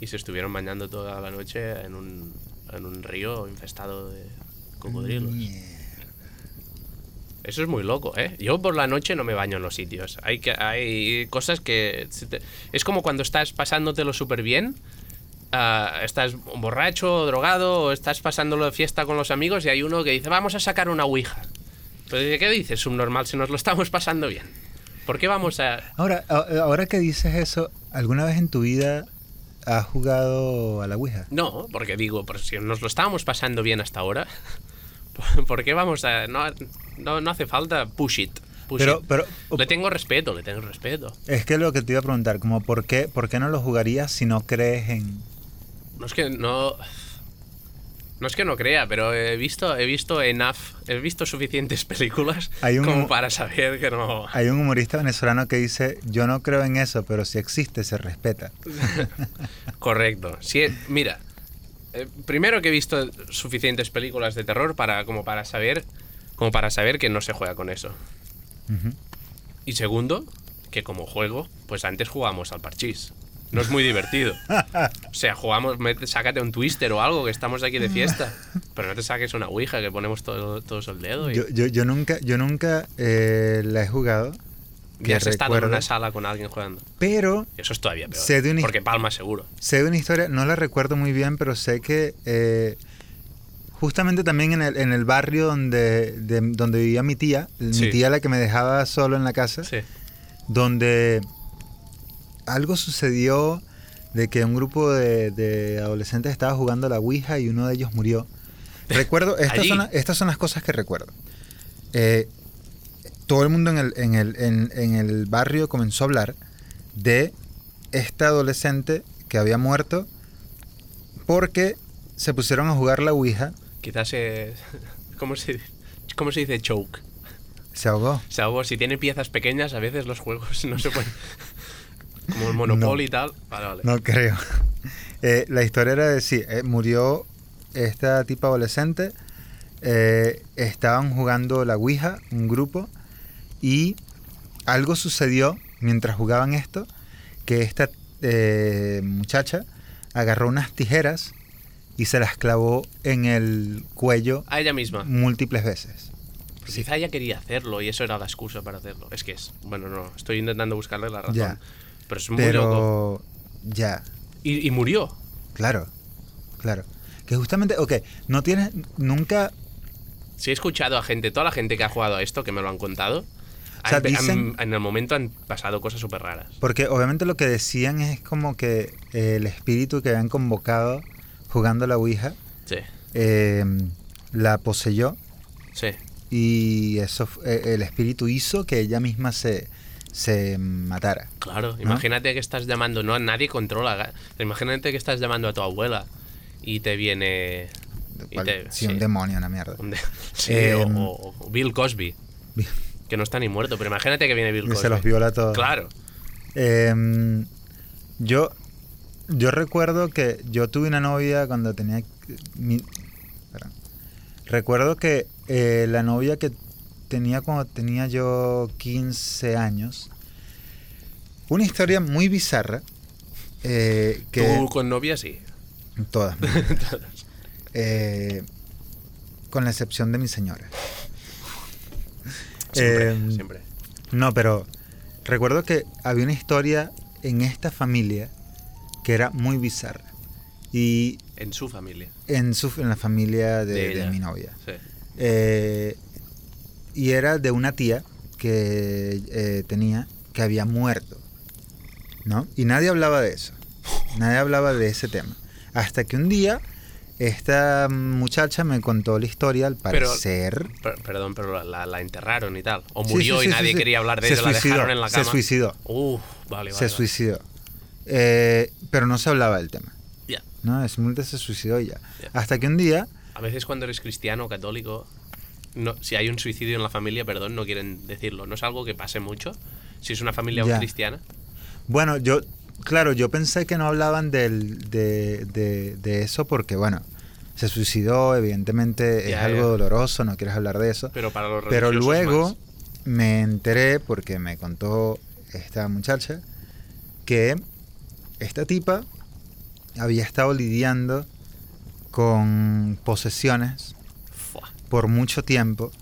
Speaker 2: y se estuvieron bañando toda la noche en un, en un río infestado de cocodrilos. Eso es muy loco, ¿eh? Yo por la noche no me baño en los sitios. Hay, que, hay cosas que... Es como cuando estás pasándotelo súper bien. ah, estás borracho, o drogado, o estás pasándolo de fiesta con los amigos y hay uno que dice, vamos a sacar una ouija. Dice, ¿qué dices, subnormal, si nos lo estamos pasando bien? ¿Por qué vamos a...?
Speaker 1: Ahora, ahora que dices eso, ¿alguna vez en tu vida has jugado a la Ouija?
Speaker 2: No, porque digo, por si nos lo estábamos pasando bien hasta ahora, (laughs) ¿por qué vamos a...? No, no, no hace falta push it. push
Speaker 1: Pero,
Speaker 2: it.
Speaker 1: pero
Speaker 2: Le tengo respeto, le tengo respeto.
Speaker 1: es que lo que te iba a preguntar, como por qué, por qué no lo jugarías si no crees en...
Speaker 2: No es que no. No es que no crea, pero he visto, he visto enough, he visto suficientes (laughs) películas
Speaker 1: Hay un-
Speaker 2: como para saber que no.
Speaker 1: Hay un humorista venezolano que dice, yo no creo en eso, pero si existe, se respeta. (laughs)
Speaker 2: Correcto. Sí, mira, eh, primero que he visto suficientes películas de terror para como para saber, como para saber que no se juega con eso. Y segundo, que como juego, pues antes jugábamos al parchís. No es muy divertido. (laughs) O sea, jugamos, mete- sácate un twister o algo, que estamos aquí de fiesta. (laughs) Pero no te saques una ouija que ponemos todo, todos el dedo y
Speaker 1: Yo, yo, yo nunca, yo nunca eh, la he jugado, que
Speaker 2: has estado en una sala con alguien jugando.
Speaker 1: pero
Speaker 2: Eso es todavía peor.
Speaker 1: Sé de una
Speaker 2: Porque palma seguro.
Speaker 1: sé de una historia, no la recuerdo muy bien, pero sé que eh, justamente también en el, en el barrio donde, de- donde vivía mi tía, mi tía la que me dejaba solo en la casa,
Speaker 2: Sí.
Speaker 1: donde algo sucedió de que un grupo de, de adolescentes estaba jugando a la Ouija y uno de ellos murió. Recuerdo, (laughs) estas, son, la- estas son las cosas que recuerdo. Eh, todo el mundo en el, en, el, en, en el barrio comenzó a hablar de esta adolescente que había muerto porque se pusieron a jugar la Ouija,
Speaker 2: Quizás se. (laughs) ¿Cómo se, ¿Cómo se dice choke?
Speaker 1: se ahogó.
Speaker 2: O sea, algo, si tiene piezas pequeñas, a veces los juegos (laughs) no se pueden. Como el Monopoly y tal. Vale, vale.
Speaker 1: No creo. (laughs) Eh, la historia era de sí, eh, murió esta tipa adolescente eh, estaban jugando la Ouija, un grupo, y algo sucedió mientras jugaban esto, que esta eh, muchacha agarró unas tijeras y se las clavó en el cuello
Speaker 2: A ella misma.
Speaker 1: múltiples veces.
Speaker 2: Pues Quizá ella quería hacerlo y eso era la excusa para hacerlo. Es que es. Bueno, no, estoy intentando buscarle la razón.
Speaker 1: Ya.
Speaker 2: Pero es muy loco.
Speaker 1: Pero ya,
Speaker 2: Y, y murió.
Speaker 1: claro, claro. Que justamente, ok, no tienes, nunca,
Speaker 2: Si he escuchado a gente, toda la gente que ha jugado a esto, que me lo han contado,
Speaker 1: O sea,
Speaker 2: han- han-
Speaker 1: dicen-
Speaker 2: en el momento han pasado cosas súper raras.
Speaker 1: porque obviamente lo que decían es como que el espíritu que habían convocado jugando la Ouija
Speaker 2: Sí,
Speaker 1: eh, la poseyó
Speaker 2: sí.
Speaker 1: y eso eh, el espíritu hizo que ella misma se, se matara.
Speaker 2: Claro, imagínate que estás llamando, no, nadie controla. Imagínate que estás llamando a tu abuela y te viene. y
Speaker 1: Cual-
Speaker 2: te-
Speaker 1: sí,
Speaker 2: sí.
Speaker 1: un demonio, una mierda.
Speaker 2: Un de- (laughs) sí,
Speaker 1: Em,
Speaker 2: o, o- o Bill Cosby, (laughs) que no está ni muerto, pero imagínate que viene Bill
Speaker 1: Y
Speaker 2: Cosby.
Speaker 1: se los viola a todos.
Speaker 2: Claro.
Speaker 1: Em, yo, yo recuerdo que yo tuve una novia cuando tenía... mi-. Recuerdo que eh, la novia que tenía cuando tenía yo 15 años, una historia muy bizarra, eh, que
Speaker 2: Tú con novia sí.
Speaker 1: todas, (laughs) eh, con la excepción de mi señora.
Speaker 2: Siempre,
Speaker 1: Em,
Speaker 2: siempre.
Speaker 1: No, pero recuerdo que había una historia en esta familia que era muy bizarra. Y
Speaker 2: En su familia.
Speaker 1: en, su, en la familia de,
Speaker 2: De
Speaker 1: de
Speaker 2: ella.
Speaker 1: mi novia.
Speaker 2: Sí.
Speaker 1: Eh, y era de una tía que eh, tenía que había muerto. ¿No? Y nadie hablaba de eso. Nadie hablaba de ese tema. Hasta que un día esta muchacha me contó la historia, al
Speaker 2: Pero-
Speaker 1: parecer.
Speaker 2: Per- perdón, pero la, enterraron y tal. O murió
Speaker 1: sí,
Speaker 2: y
Speaker 1: sí,
Speaker 2: nadie quería hablar de
Speaker 1: Se
Speaker 2: ella, la
Speaker 1: suicidó,
Speaker 2: dejaron en la
Speaker 1: se
Speaker 2: cama.
Speaker 1: suicidó.
Speaker 2: Uf, vale, vale.
Speaker 1: se
Speaker 2: vale.
Speaker 1: suicidó. Eh, pero no se hablaba del tema.
Speaker 2: Ya.
Speaker 1: ¿no? Simplemente se suicidó y ya.
Speaker 2: Ya.
Speaker 1: Hasta que un día,
Speaker 2: A veces cuando eres cristiano o católico, no, si hay un suicidio en la familia, perdón, no quieren decirlo. No es algo que pase mucho. Si es una familia
Speaker 1: Ya.
Speaker 2: cristiana.
Speaker 1: bueno, yo, claro, yo pensé que no hablaban del, de, de- de eso porque, bueno, se suicidó, evidentemente es algo
Speaker 2: ya.
Speaker 1: doloroso, no quieres hablar de eso.
Speaker 2: Pero para los
Speaker 1: Pero luego
Speaker 2: más.
Speaker 1: me enteré, porque me contó esta muchacha, que esta tipa había estado lidiando con posesiones. Por mucho tiempo,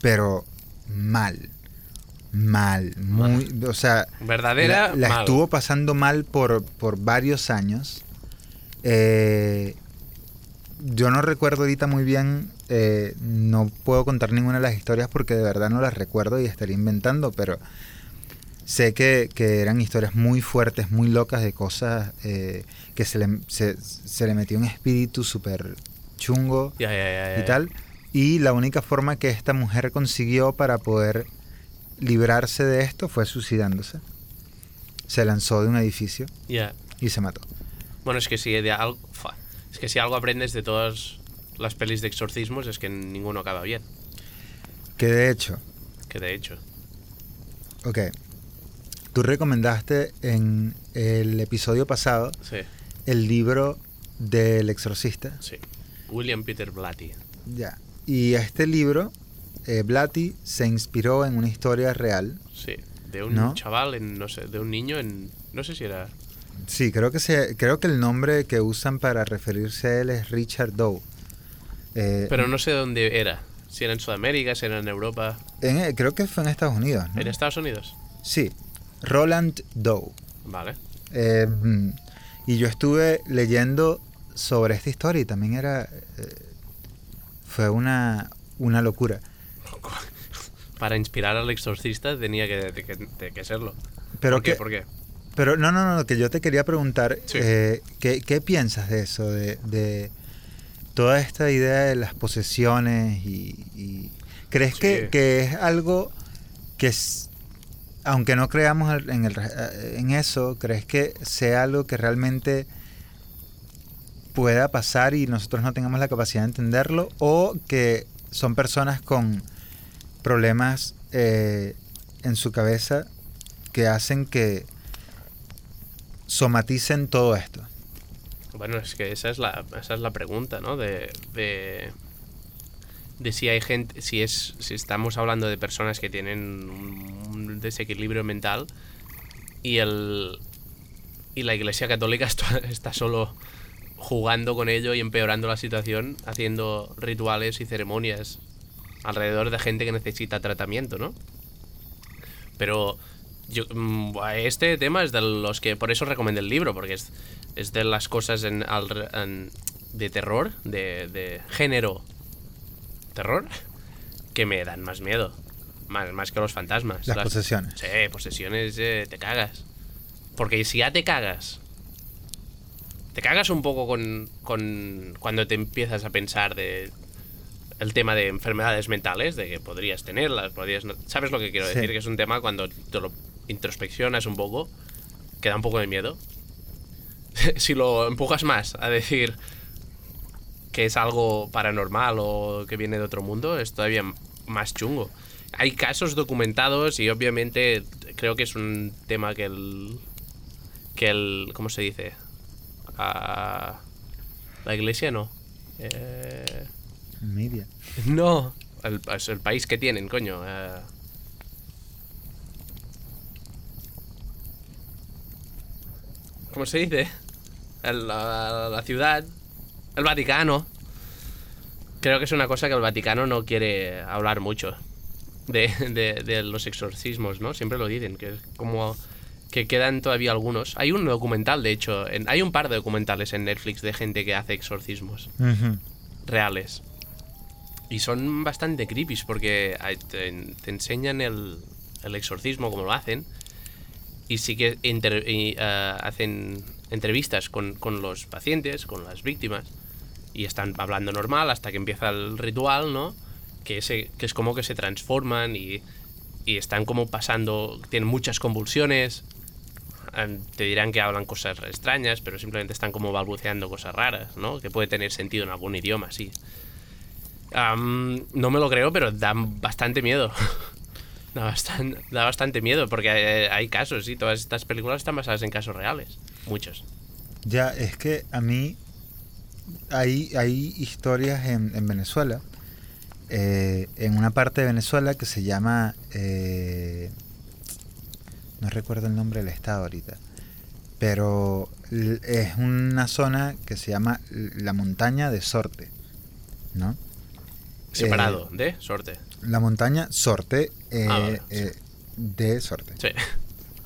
Speaker 1: pero mal. Mal, muy, o sea,
Speaker 2: Verdadera,
Speaker 1: la, la
Speaker 2: mal.
Speaker 1: estuvo pasando mal por, por varios años. Eh, yo no recuerdo ahorita muy bien, eh, no puedo contar ninguna de las historias porque de verdad no las recuerdo y estaría inventando, pero sé que, que eran historias muy fuertes, muy locas de cosas eh, que se le, se, se le metió un espíritu súper chungo y tal. Y la única forma que esta mujer consiguió para poder librarse de esto fue suicidándose. Se lanzó de un edificio y se mató.
Speaker 2: Bueno, es que si de algo. Es que si algo aprendes de todas las pelis de exorcismos es que ninguno acaba bien.
Speaker 1: Que de hecho,
Speaker 2: Que de hecho.
Speaker 1: ok, tú recomendaste en el episodio pasado
Speaker 2: Sí,
Speaker 1: el libro del exorcista.
Speaker 2: sí. William Peter Blatty.
Speaker 1: Ya. Y este libro, eh, Blatty se inspiró en una historia real.
Speaker 2: Sí. De un
Speaker 1: ¿No?
Speaker 2: chaval, en, no sé, de un niño en. No sé si era.
Speaker 1: Sí, creo que, se, creo que el nombre que usan para referirse a él es Richard Doe. Eh,
Speaker 2: Pero no sé dónde era. Si era en Sudamérica, si era en Europa.
Speaker 1: en- creo que fue en Estados Unidos. ¿no?
Speaker 2: ¿En Estados Unidos?
Speaker 1: Sí, Roland Doe.
Speaker 2: Vale.
Speaker 1: Eh, mm, y yo estuve leyendo sobre esta historia y también era... eh, fue una, una locura.
Speaker 2: Para inspirar al exorcista tenía que, que, serlo.
Speaker 1: Pero
Speaker 2: ¿Por qué? ¿Por qué?
Speaker 1: Pero no, no, no, que yo te quería preguntar,
Speaker 2: Sí.
Speaker 1: eh, ¿qué, qué piensas de eso? De, de toda esta idea de las posesiones y... y- ¿Crees que,
Speaker 2: Sí.
Speaker 1: que es algo que, es, aunque no creamos en, el, eh, en eso, ¿crees que sea algo que realmente pueda pasar y nosotros no tengamos la capacidad de entenderlo? ¿O que son personas con problemas eh, en su cabeza que hacen que somaticen todo esto?
Speaker 2: Bueno, es que esa es la, esa es la pregunta, ¿no? De, de- de si hay gente, si es, si estamos hablando de personas que tienen un desequilibrio mental y el y la Iglesia Católica (laughs) está, solo jugando con ello y empeorando la situación, haciendo rituales y ceremonias alrededor de gente que necesita tratamiento, ¿no? Pero yo, mm, este tema es de los que por eso recomiendo el libro, porque es, es de las cosas en, al- en- de terror, de, de género terror, que me dan más miedo. Más, más que los fantasmas.
Speaker 1: Las posesiones.
Speaker 2: Sí, posesiones eh, te cagas. Porque si ya te cagas, te cagas un poco con, con cuando te empiezas a pensar de el tema de enfermedades mentales, de que podrías tenerlas, podrías no- ¿Sabes lo que quiero
Speaker 1: Sí.
Speaker 2: decir? Que es un tema cuando te lo introspeccionas un poco, que da un poco de miedo. (laughs) si lo empujas más a decir que es algo paranormal o que viene de otro mundo, es todavía más chungo. Hay casos documentados y obviamente creo que es un tema que el... que el... ¿cómo se dice? Ah, la iglesia no. Eh,
Speaker 1: Media.
Speaker 2: no. El, es el país que tienen, coño. eh. ¿Cómo se dice? El- la, la ciudad. El Vaticano. Creo que es una cosa que el Vaticano no quiere hablar mucho. De, de- de los exorcismos, ¿no? Siempre lo dicen, que es como que quedan todavía algunos. Hay un documental, de hecho, en- hay un par de documentales en Netflix de gente que hace exorcismos reales. Y son bastante creepy porque te, te enseñan el, el exorcismo, como lo hacen. Y sí que inter- y, eh, hacen entrevistas con, con los pacientes, con las víctimas. Y están hablando normal hasta que empieza el ritual, ¿no? Que, se, que es como que se transforman y, y están como pasando, tienen muchas convulsiones. Em, Te dirán que hablan cosas extrañas, pero simplemente están como balbuceando cosas raras, ¿no? Que puede tener sentido en algún idioma, sí. Am, no me lo creo, pero da bastante miedo. (laughs) da, bastante, da bastante miedo, porque hay, hay casos, sí. Todas estas películas están basadas en casos reales. Muchos.
Speaker 1: Ya, es que a mí hay, hay historias en, en Venezuela, eh, en una parte de Venezuela que se llama, eh, no recuerdo el nombre del estado ahorita, pero es una zona que se llama la montaña de Sorte, ¿no?
Speaker 2: Separado de sorte.
Speaker 1: La montaña Sorte eh,
Speaker 2: Ah, vale,
Speaker 1: eh, de Sorte.
Speaker 2: Sí.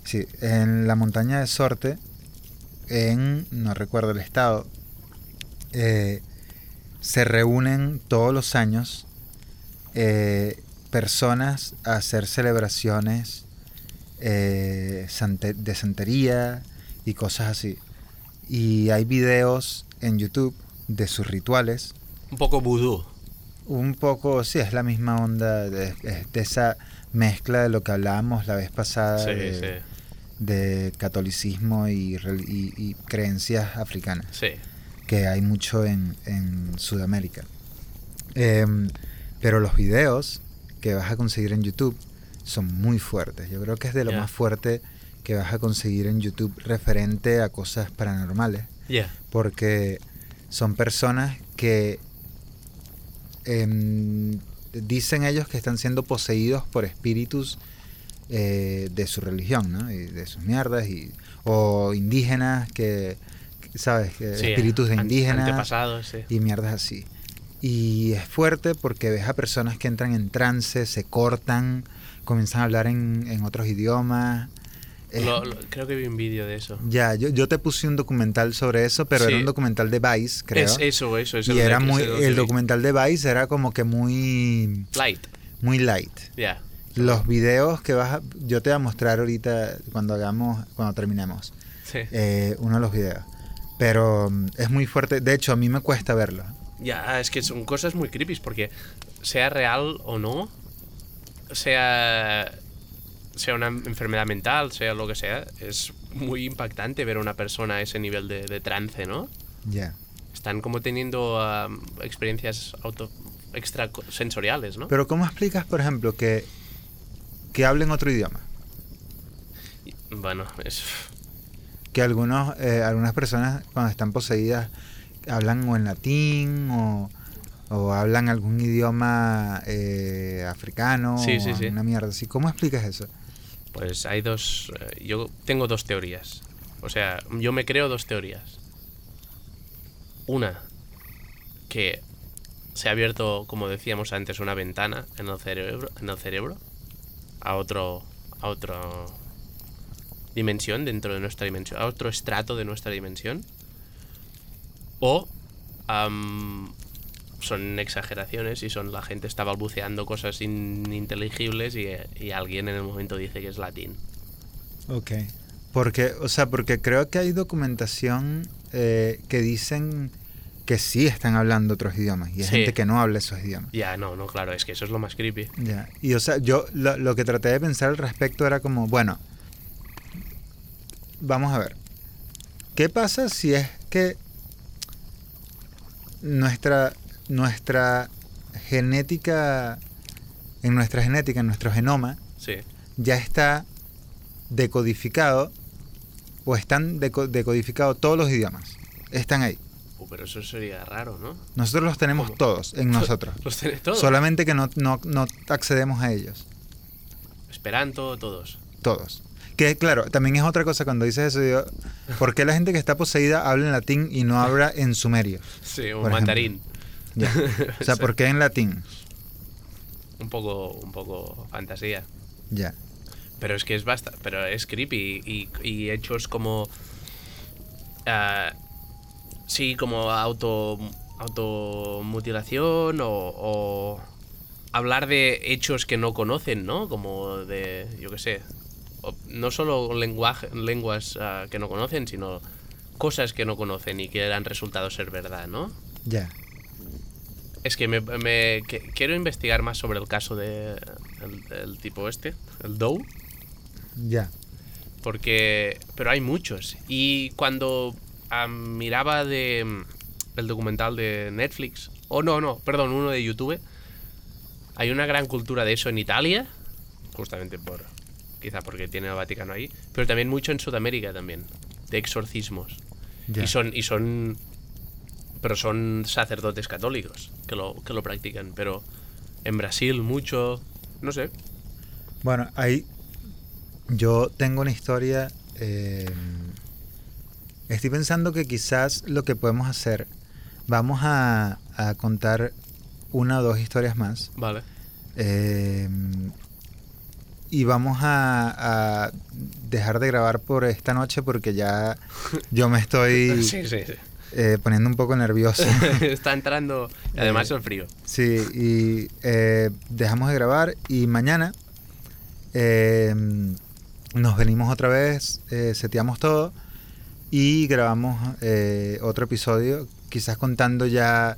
Speaker 1: Sí, en la montaña de Sorte, en, no recuerdo el estado, eh, se reúnen todos los años eh, personas a hacer celebraciones eh, de santería y cosas así. Y hay videos en YouTube de sus rituales.
Speaker 2: Un poco vudú.
Speaker 1: Un poco, sí, es la misma onda de, es de esa mezcla de lo que hablábamos la vez pasada.
Speaker 2: Sí,
Speaker 1: de,
Speaker 2: sí.
Speaker 1: de catolicismo y, y- y creencias africanas,
Speaker 2: Sí.
Speaker 1: que hay mucho en, en Sudamérica. Em, pero los videos que vas a conseguir en YouTube son muy fuertes. Yo creo que es de lo más fuerte que vas a conseguir en YouTube referente a cosas paranormales, porque son personas que em, dicen ellos que están siendo poseídos por espíritus eh, de su religión, ¿no? Y de sus mierdas, y, o indígenas que, ¿sabes? Que
Speaker 2: Sí,
Speaker 1: espíritus de indígenas
Speaker 2: sí.
Speaker 1: y mierdas así. Y es fuerte porque ves a personas que entran en trance, se cortan, comienzan a hablar en, en otros idiomas. Es-
Speaker 2: Lo- lo- creo que vi un vídeo de eso.
Speaker 1: ya, yo, yo te puse un documental sobre eso, pero
Speaker 2: Sí.
Speaker 1: era un documental de Vice, creo.
Speaker 2: Es eso, eso. Es
Speaker 1: y
Speaker 2: el
Speaker 1: era
Speaker 2: de-
Speaker 1: muy,
Speaker 2: el que
Speaker 1: documental de Vice era como que muy,
Speaker 2: Light.
Speaker 1: muy light.
Speaker 2: Ya.
Speaker 1: Los videos que vas a, yo te voy a mostrar ahorita cuando hagamos, cuando terminemos,
Speaker 2: Sí.
Speaker 1: eh, uno de los videos. Pero mm, es muy fuerte. De hecho, a mí me cuesta verlo.
Speaker 2: Ya, es que son cosas muy creepy porque sea real o no, sea sea una enfermedad mental, sea lo que sea, es muy impactante ver a una persona a ese nivel de, de trance, ¿no?
Speaker 1: Ya.
Speaker 2: Están como teniendo um, experiencias auto extrasensoriales, ¿no?
Speaker 1: Pero ¿cómo explicas, por ejemplo, que, que hablen otro idioma?
Speaker 2: Bueno, es
Speaker 1: Que algunos, eh, algunas personas cuando están poseídas hablan o en latín o, o hablan algún idioma eh, africano
Speaker 2: Sí, sí, sí.
Speaker 1: una mierda así. ¿Cómo explicas eso?
Speaker 2: Pues hay dos. eh, Yo tengo dos teorías. O sea, yo me creo dos teorías. Una, que se ha abierto, como decíamos antes, una ventana en el cerebro, en el cerebro a otro, a otra dimensión dentro de nuestra dimensión, a otro estrato de nuestra dimensión. O son exageraciones y son la gente está balbuceando cosas ininteligibles y, y alguien en el momento dice que es latín.
Speaker 1: Ok. Porque, o sea, porque creo que hay documentación eh, que dicen que sí están hablando otros idiomas y hay
Speaker 2: Sí.
Speaker 1: gente que no habla esos idiomas.
Speaker 2: Ya, no, no, claro, es que eso es lo más creepy.
Speaker 1: Ya. Y o sea, yo lo, lo que traté de pensar al respecto era como, bueno, vamos a ver. ¿Qué pasa si es que nuestra nuestra genética en nuestra genética, en nuestro genoma
Speaker 2: Sí.
Speaker 1: ya está decodificado o están deco- decodificados todos los idiomas? Están ahí.
Speaker 2: Uh, pero eso sería raro, ¿no?
Speaker 1: Nosotros los tenemos
Speaker 2: ¿Cómo?
Speaker 1: todos en (laughs) nosotros.
Speaker 2: Los tenés todos.
Speaker 1: Solamente que no, no, no accedemos a ellos.
Speaker 2: Esperanto, todos.
Speaker 1: Todos. Que claro, también es otra cosa cuando dices eso. Digo, ¿Por qué la gente que está poseída habla en latín y no (laughs) habla en sumerio?
Speaker 2: Sí,
Speaker 1: Por
Speaker 2: mandarín.
Speaker 1: Ya. (laughs) O sea, ¿por qué en latín?
Speaker 2: Un poco, un poco fantasía.
Speaker 1: Ya.
Speaker 2: Pero es que es basta, pero es creepy y, y hechos como ah, sí, como auto automutilación o, o hablar de hechos que no conocen, ¿no? Como de, yo qué sé, no solo lenguaje, lenguas ah, que no conocen, sino cosas que no conocen y que han resultado ser verdad, ¿no?
Speaker 1: Ya.
Speaker 2: Es que me, me- que- quiero investigar más sobre el caso de el, el tipo este, el Doe.
Speaker 1: Ya.
Speaker 2: Porque. Pero hay muchos. Y cuando miraba de. El documental de Netflix. O no, no, perdón, uno de YouTube. Hay una gran cultura de eso en Italia. Justamente por. Quizá porque tiene el Vaticano ahí. Pero también mucho en Sudamérica también. De exorcismos.
Speaker 1: Ya.
Speaker 2: Y son. Y son. Pero son sacerdotes católicos que lo, que lo practican. Pero en Brasil mucho. No sé.
Speaker 1: Bueno, ahí yo tengo una historia. eh, estoy pensando que quizás lo que podemos hacer, vamos a, a contar una o dos historias más.
Speaker 2: Vale.
Speaker 1: eh, y vamos a, a dejar de grabar por esta noche porque ya yo me estoy (laughs)
Speaker 2: Sí, sí, sí.
Speaker 1: Eh, poniendo un poco nervioso. (laughs)
Speaker 2: Está entrando. Además,
Speaker 1: Eh,
Speaker 2: el frío.
Speaker 1: Sí, y eh, dejamos de grabar y mañana eh, nos venimos otra vez, seteamos todo y grabamos otro episodio, quizás contando ya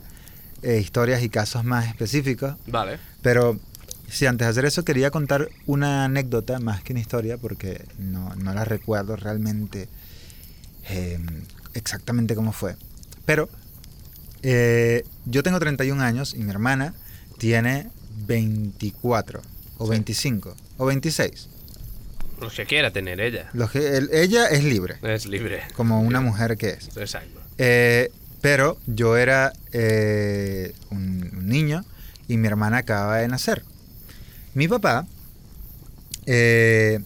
Speaker 1: historias y casos más específicos.
Speaker 2: Vale.
Speaker 1: Pero sí, antes de hacer eso quería contar una anécdota más que una historia porque no, no la recuerdo realmente eh, exactamente cómo fue. Pero eh, yo tengo 31 años y mi hermana tiene 24 o
Speaker 2: Sí.
Speaker 1: 25 o 26.
Speaker 2: Lo que quiera tener ella.
Speaker 1: Lo que, el- ella es libre,
Speaker 2: Es libre.
Speaker 1: como una mujer que es.
Speaker 2: Exacto.
Speaker 1: Eh, pero yo era eh, un, un niño y mi hermana acaba de nacer. Mi papá, eh,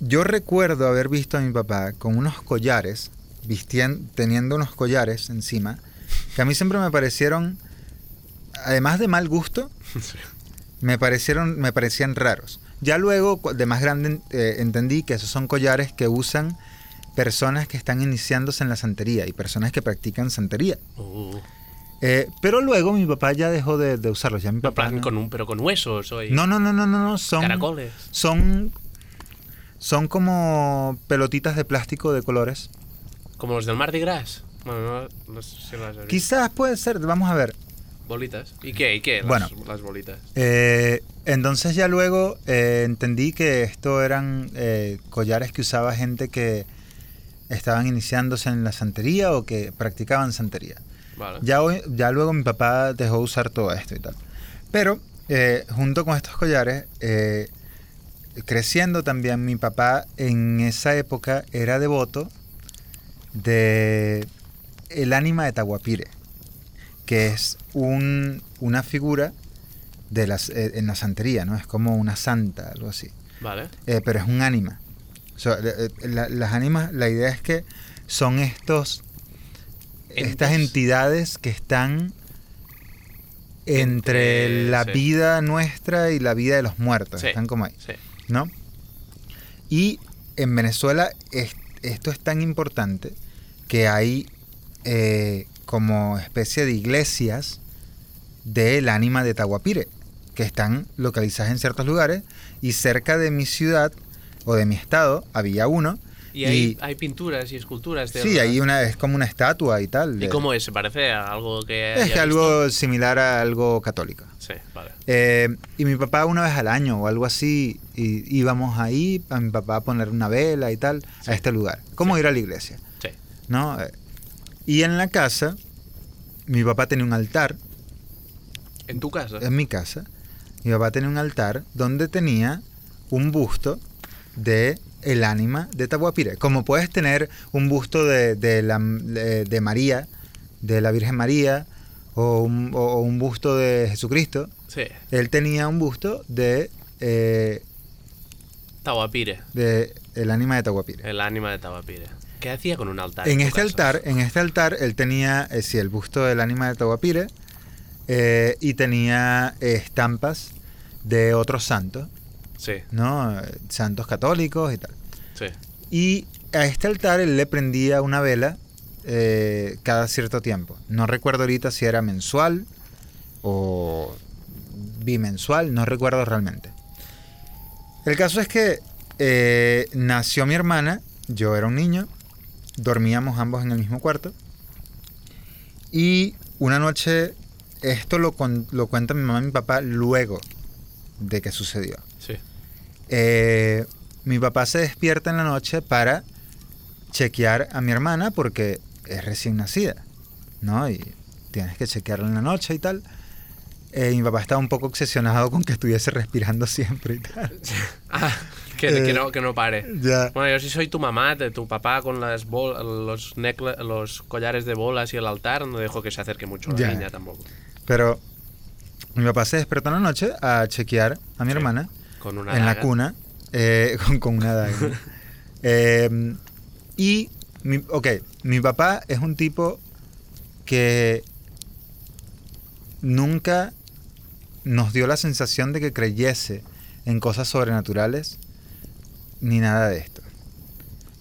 Speaker 1: yo recuerdo haber visto a mi papá con unos collares, vistien- teniendo unos collares encima, que a mí siempre me parecieron, además de mal gusto, (laughs) me parecieron, me parecían raros. Ya luego, de más grande, eh, entendí que esos son collares que usan personas que están iniciándose en la santería y personas que practican santería.
Speaker 2: Uh,
Speaker 1: Eh, pero luego mi papá ya dejó de, de usarlos. Ya mi papá
Speaker 2: plan,
Speaker 1: no-
Speaker 2: con un, pero con huesos
Speaker 1: no, no, no, no, no, no, son
Speaker 2: caracoles.
Speaker 1: son son como pelotitas de plástico de colores.
Speaker 2: Como los del Mardi Gras. Bueno, no, no sé si las.
Speaker 1: Quizás puede ser, vamos a ver.
Speaker 2: Bolitas. ¿Y qué? ¿Y qué? Las,
Speaker 1: Bueno.
Speaker 2: las bolitas.
Speaker 1: Eh, entonces ya luego eh, entendí que esto eran eh, collares que usaba gente que estaban iniciándose en la santería o que practicaban santería.
Speaker 2: Vale.
Speaker 1: Ya, hoy- ya luego mi papá dejó de usar todo esto y tal. Pero eh, junto con estos collares, eh, creciendo también, mi papá en esa época era devoto de el ánima de Taguapire, que es un, una figura de las, eh, en la santería, ¿no? Es como una santa, algo así.
Speaker 2: Vale.
Speaker 1: Eh, pero es un ánima. O sea, eh, la- las ánimas, la idea es que son estos, estas entidades que están entre,
Speaker 2: Entre-
Speaker 1: la
Speaker 2: sí.
Speaker 1: vida nuestra y la vida de los muertos.
Speaker 2: Sí.
Speaker 1: Están como ahí.
Speaker 2: Sí.
Speaker 1: ¿no? Y en Venezuela es- esto es tan importante que hay eh, como especie de iglesias del ánima de Tahuapire, que están localizadas en ciertos lugares y cerca de mi ciudad o de mi estado había uno.
Speaker 2: Y hay, hay pinturas y esculturas de
Speaker 1: sí, hay una, es como una estatua y tal.
Speaker 2: ¿Y cómo es? ¿Se parece a algo que
Speaker 1: es algo similar a algo católico.
Speaker 2: Sí, vale.
Speaker 1: Eh, y mi papá una vez al año o algo así, y íbamos ahí a mi papá a poner una vela y tal
Speaker 2: Sí.
Speaker 1: a este lugar. Como ir a la iglesia. ¿No? Y en la casa, mi papá tenía un altar,
Speaker 2: ¿En tu casa?
Speaker 1: en mi casa, mi papá tenía un altar donde tenía un busto de el ánima de Tahuapire. Como puedes tener un busto de, de la, de, de María, de la Virgen María, o un, o un busto de Jesucristo,
Speaker 2: Sí.
Speaker 1: él tenía un busto de, eh,
Speaker 2: Tawapire.
Speaker 1: de el ánima de Tahuapire.
Speaker 2: El ánima de Tawapire. ¿Qué hacía con un altar?
Speaker 1: En este
Speaker 2: casa?
Speaker 1: altar, en este altar, él tenía, eh, sí, el busto del ánima de Tahuapire eh, y tenía eh, estampas de otros santos,
Speaker 2: Sí,
Speaker 1: ¿no? Santos católicos y tal.
Speaker 2: sí.
Speaker 1: Y a este altar él le prendía una vela eh, cada cierto tiempo. No recuerdo ahorita si era mensual o bimensual, no recuerdo realmente. El caso es que eh, nació mi hermana, yo era un niño, dormíamos ambos en el mismo cuarto. Y una noche, esto lo, con- lo cuenta mi mamá y mi papá luego de que sucedió.
Speaker 2: Sí.
Speaker 1: Eh, mi papá se despierta en la noche para chequear a mi hermana porque es recién nacida, ¿no? Y tienes que chequearla en la noche y tal. Eh, mi papá estaba un poco obsesionado con que estuviese respirando (laughs) siempre y tal.
Speaker 2: Ah, que,
Speaker 1: Eh,
Speaker 2: que no, que no pare.
Speaker 1: Ya.
Speaker 2: Bueno, yo si soy tu mamá, de tu papá con las bol- los, necla- los collares de bolas y el altar, no dejo que se acerque mucho a la
Speaker 1: Ya.
Speaker 2: niña tampoco.
Speaker 1: Pero mi papá se despertó en la noche a chequear a mi
Speaker 2: Sí.
Speaker 1: hermana
Speaker 2: Con una
Speaker 1: en la cuna eh, (laughs) con, con una daga. (laughs) Eh, y, mi, ok, mi papá es un tipo que nunca nos dio la sensación de que creyese en cosas sobrenaturales ni nada de esto.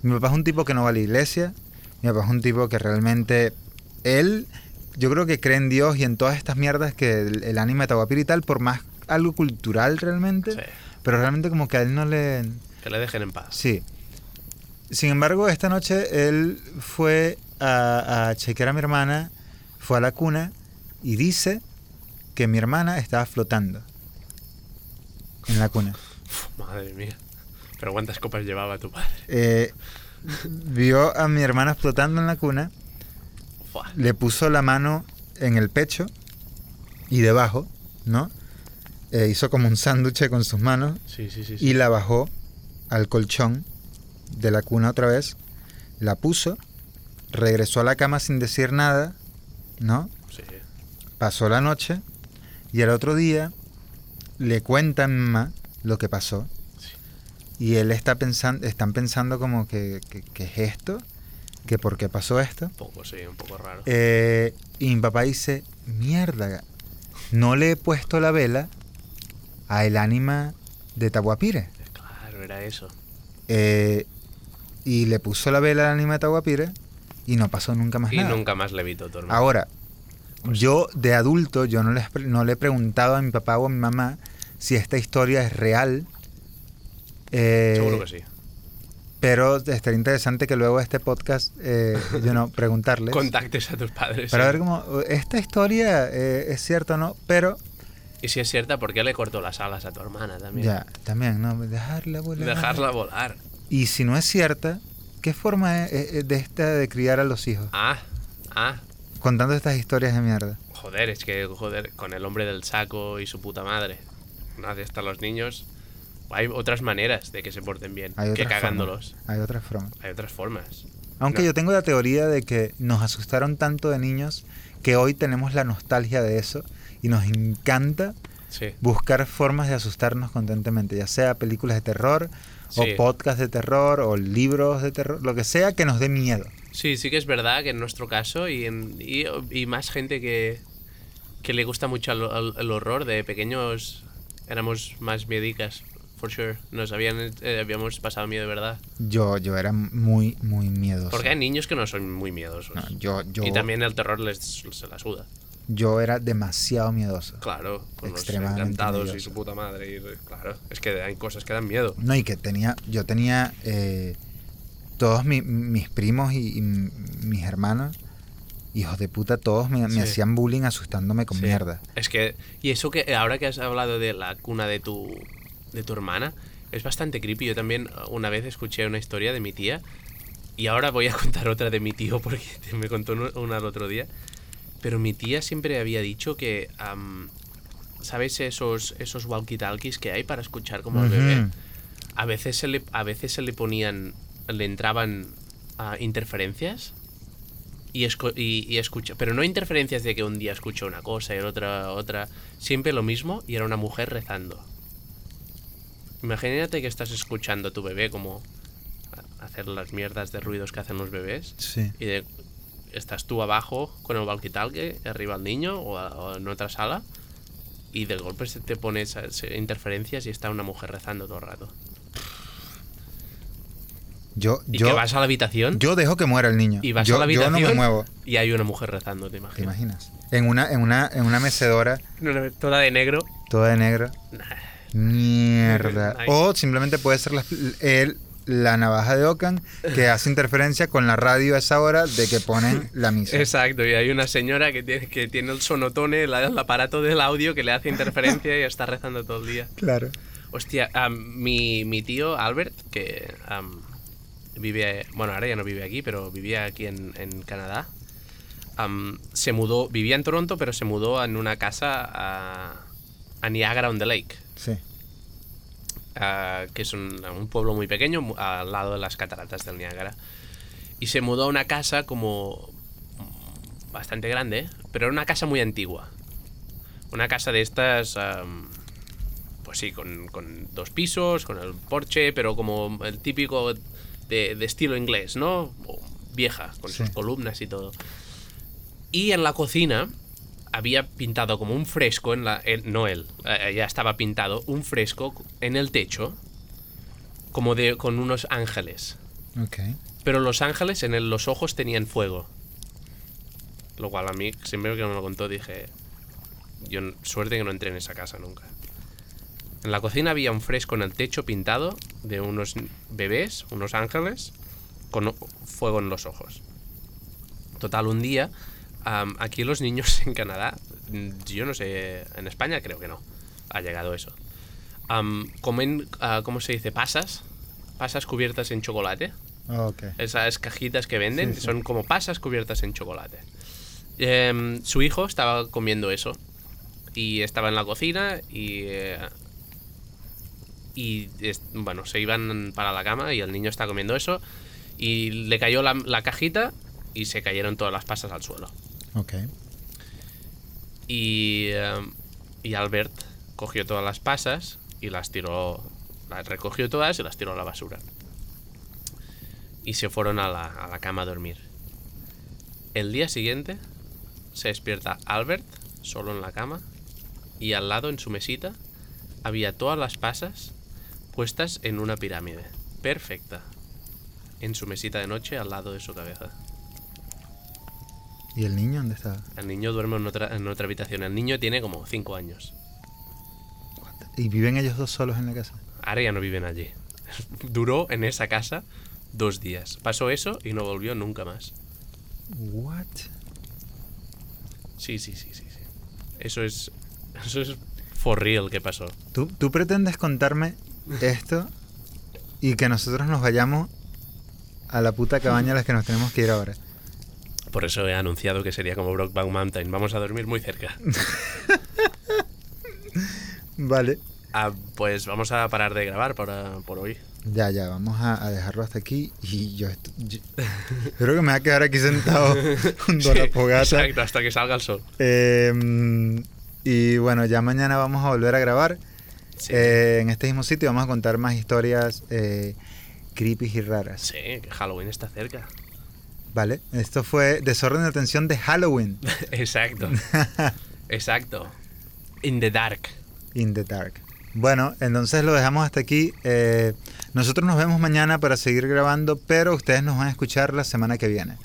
Speaker 1: Mi papá es un tipo que no va a la iglesia, mi papá es un tipo que realmente él yo creo que cree en Dios y en todas estas mierdas que el, el ánima de Tahuapir y tal por más algo cultural realmente,
Speaker 2: Sí,
Speaker 1: pero realmente como que a él no le
Speaker 2: que le dejen en paz.
Speaker 1: Sí. Sin embargo, esta noche él fue a, a chequear a mi hermana, fue a la cuna y dice que mi hermana estaba flotando en la cuna.
Speaker 2: Madre mía. Pero ¿cuántas copas llevaba tu padre?
Speaker 1: Eh, vio a mi hermana flotando en la cuna, le puso la mano en el pecho y debajo, ¿no? Eh, hizo como un sándwich con sus manos
Speaker 2: Sí, sí, sí.
Speaker 1: y la bajó al colchón de la cuna otra vez, la puso, regresó a la cama sin decir nada, ¿no?
Speaker 2: Sí.
Speaker 1: Pasó la noche y el otro día le cuenta a mi mamá lo que pasó. Y él está pensando, están pensando como que, que, que es esto, que por qué pasó esto.
Speaker 2: Un poco, sí, un poco raro.
Speaker 1: Eh, y mi papá dice, mierda, no le he puesto la vela a el ánima de Tahuapire.
Speaker 2: Claro, era eso.
Speaker 1: Eh, y le puso la vela al anime de Tahuapire y no pasó nunca más
Speaker 2: Y
Speaker 1: nada.
Speaker 2: nunca más le vi hermano.
Speaker 1: Ahora,
Speaker 2: Pues
Speaker 1: yo de adulto, yo no, les, no le he preguntado a mi papá o a mi mamá si esta historia es real. Eh,
Speaker 2: Seguro que sí.
Speaker 1: Pero estaría interesante que luego este podcast, eh, yo no, (laughs) preguntarles.
Speaker 2: Contactes a tus padres.
Speaker 1: para
Speaker 2: sí.
Speaker 1: ver cómo, esta historia eh, es cierta o no, pero
Speaker 2: Y si es cierta, ¿por qué le cortó las alas a tu hermana también?
Speaker 1: ya, también, ¿no? Dejarla volar.
Speaker 2: Dejarla volar.
Speaker 1: Y si no es cierta, ¿qué forma es, de esta de criar a los hijos?
Speaker 2: Ah, ah.
Speaker 1: Contando estas historias de mierda.
Speaker 2: Joder, es que, joder, con el hombre del saco y su puta madre. Nadie está los niños. Hay otras maneras de que se porten bien
Speaker 1: Hay
Speaker 2: que cagándolos.
Speaker 1: formas. Hay otras formas.
Speaker 2: Hay otras formas.
Speaker 1: Aunque
Speaker 2: No.
Speaker 1: yo tengo la teoría de que nos asustaron tanto de niños que hoy tenemos la nostalgia de eso y nos encanta
Speaker 2: Sí.
Speaker 1: buscar formas de asustarnos constantemente, ya sea películas de terror,
Speaker 2: Sí.
Speaker 1: o podcasts de terror, o libros de terror, lo que sea que nos dé miedo.
Speaker 2: Sí, sí que es verdad que en nuestro caso y, en, y, y más gente que, que le gusta mucho el, el- el horror, de pequeños éramos más miedicas, for sure. Nos habían, eh, habíamos pasado miedo de verdad.
Speaker 1: Yo, yo era muy, muy miedoso.
Speaker 2: Porque hay niños que no son muy miedosos.
Speaker 1: No, yo, yo,
Speaker 2: Y también el terror les, se la suda.
Speaker 1: yo era demasiado miedoso.
Speaker 2: Claro, con los encantados y su puta madre. y- claro, es que hay cosas que dan miedo.
Speaker 1: No, y que tenía, yo tenía eh, todos mi- mis primos y, y mis hermanos, hijos de puta, todos me, hacían bullying asustándome con
Speaker 2: Sí.
Speaker 1: mierda.
Speaker 2: Es que, y eso que ahora que has hablado de la cuna de tu, de tu hermana, es bastante creepy. Yo también uh, una vez escuché una historia de mi tía y ahora voy a (laughs) contar otra de mi tío porque (laughs) me contó una el otro día. Pero mi tía siempre había dicho que, am, ¿sabes esos, esos walkie-talkies que hay para escuchar como al bebé? A veces se le, a veces se le ponían, le entraban interferencias y, y escucha, pero no interferencias de que un día escucha una cosa y el otra otra, siempre lo mismo y era una mujer rezando. Imagínate que estás escuchando a tu bebé como hacer las mierdas de ruidos que hacen los bebés
Speaker 1: Sí.
Speaker 2: y de- estás tú abajo con el walkie-talkie, arriba el niño o, a- o en otra sala y de golpe se te pones a- se- interferencias y está una mujer rezando todo el rato.
Speaker 1: Yo,
Speaker 2: Y
Speaker 1: yo,
Speaker 2: que vas a la habitación
Speaker 1: yo dejo que muera el niño.
Speaker 2: y vas
Speaker 1: yo,
Speaker 2: a la
Speaker 1: yo
Speaker 2: habitación
Speaker 1: no me muevo,
Speaker 2: y hay una mujer rezando, te
Speaker 1: ¿te
Speaker 2: imaginas.
Speaker 1: imaginas? En una, en una, en una mecedora (laughs)
Speaker 2: Toda de negro.
Speaker 1: toda de negro. Mierda. O simplemente puede ser la, el- la navaja de Ocan que hace interferencia con la radio a esa hora de que ponen la misa.
Speaker 2: Exacto, y hay una señora que tiene, que tiene el sonotone, el aparato del audio que le hace interferencia y está rezando todo el día.
Speaker 1: Claro.
Speaker 2: Hostia, am, mi, mi tío Albert, que am, vive, bueno, ahora ya no vive aquí, pero vivía aquí en, en Canadá, am, se mudó, vivía en Toronto, pero se mudó en una casa a, a Niagara on the Lake,
Speaker 1: Sí.
Speaker 2: ah, que es un, un pueblo muy pequeño al lado de las cataratas del Niágara. Y se mudó a una casa como mm, bastante grande, pero era una casa muy antigua. Una casa de estas, pues sí, con, con dos pisos, con el porche, pero como el típico de, de estilo inglés, ¿no? O vieja, con
Speaker 1: Sí.
Speaker 2: sus columnas y todo. Y en la cocina había pintado como un fresco en la. en- no él, eh, ya estaba pintado un fresco en el techo, como de con unos ángeles.
Speaker 1: Ok.
Speaker 2: Pero los ángeles en el- los ojos tenían fuego. Lo cual a mí, siempre que me lo contó, dije. Yo, suerte que no entré en esa casa nunca. En la cocina había un fresco en el techo pintado de unos bebés, unos ángeles, con fuego en los ojos. Total, un día, aquí los niños (laughs) en Canadá, yo no sé, en España creo que no, ha llegado eso. Comen, ah, ¿cómo se dice? Pasas, pasas cubiertas en chocolate.
Speaker 1: Ok.
Speaker 2: Esas cajitas que venden
Speaker 1: Sí, sí.
Speaker 2: son como pasas cubiertas en chocolate. Em, su hijo estaba comiendo eso y estaba en la cocina y eh, y bueno se iban para la cama y el niño está comiendo eso y le cayó la, la cajita y se cayeron todas las pasas al suelo
Speaker 1: Ok.
Speaker 2: y em, y Albert cogió todas las pasas y las tiró recogió todas y las tiró a la basura y se fueron a la, a la cama a dormir. El día siguiente se despierta Albert solo en la cama y al lado en su mesita había todas las pasas puestas en una pirámide perfecta en su mesita de noche al lado de su cabeza.
Speaker 1: ¿Y el niño dónde estaba?
Speaker 2: El niño duerme en otra, en otra habitación. El niño tiene como 5 años.
Speaker 1: ¿Y viven ellos dos solos en la casa?
Speaker 2: Ahora ya no viven allí. (laughs) Duró en esa casa dos días. Pasó eso y no volvió nunca más.
Speaker 1: What?
Speaker 2: Sí, sí, sí, sí, sí. Eso es. (laughs) Eso es for real que pasó.
Speaker 1: ¿Tú, tú pretendes contarme esto y que nosotros nos vayamos a la puta cabaña a la que nos tenemos que ir ahora?
Speaker 2: Por eso he anunciado que sería como Brockback Mountain. Vamos a dormir muy cerca. (laughs)
Speaker 1: Vale.
Speaker 2: Ah, pues vamos a parar de grabar por, por hoy.
Speaker 1: Ya, ya, vamos a, a dejarlo hasta aquí. Y yo, yo- creo que me voy a quedar aquí sentado (laughs) junto a la
Speaker 2: Sí,
Speaker 1: fogata.
Speaker 2: Exacto, hasta que salga el sol.
Speaker 1: Eh, y bueno, ya mañana vamos a volver a grabar.
Speaker 2: Sí.
Speaker 1: Eh, en este mismo sitio vamos a contar más historias eh, creepy y raras.
Speaker 2: Sí, que Halloween está cerca.
Speaker 1: Vale, esto fue Desorden de Atención de Halloween (laughs)
Speaker 2: Exacto. (laughs) Exacto. In the dark.
Speaker 1: in the Dark. Bueno, entonces lo dejamos hasta aquí. Eh, nosotros nos vemos mañana para seguir grabando, pero ustedes nos van a escuchar la semana que viene.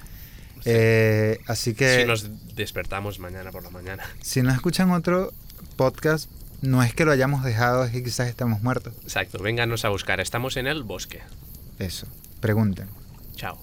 Speaker 1: Eh, así que
Speaker 2: Si nos despertamos mañana por la mañana. (laughs)
Speaker 1: si no escuchan otro podcast, no es que lo hayamos dejado, es que quizás estamos muertos.
Speaker 2: Exacto, vénganos a buscar. Estamos en el bosque.
Speaker 1: Eso, pregunten.
Speaker 2: Chao.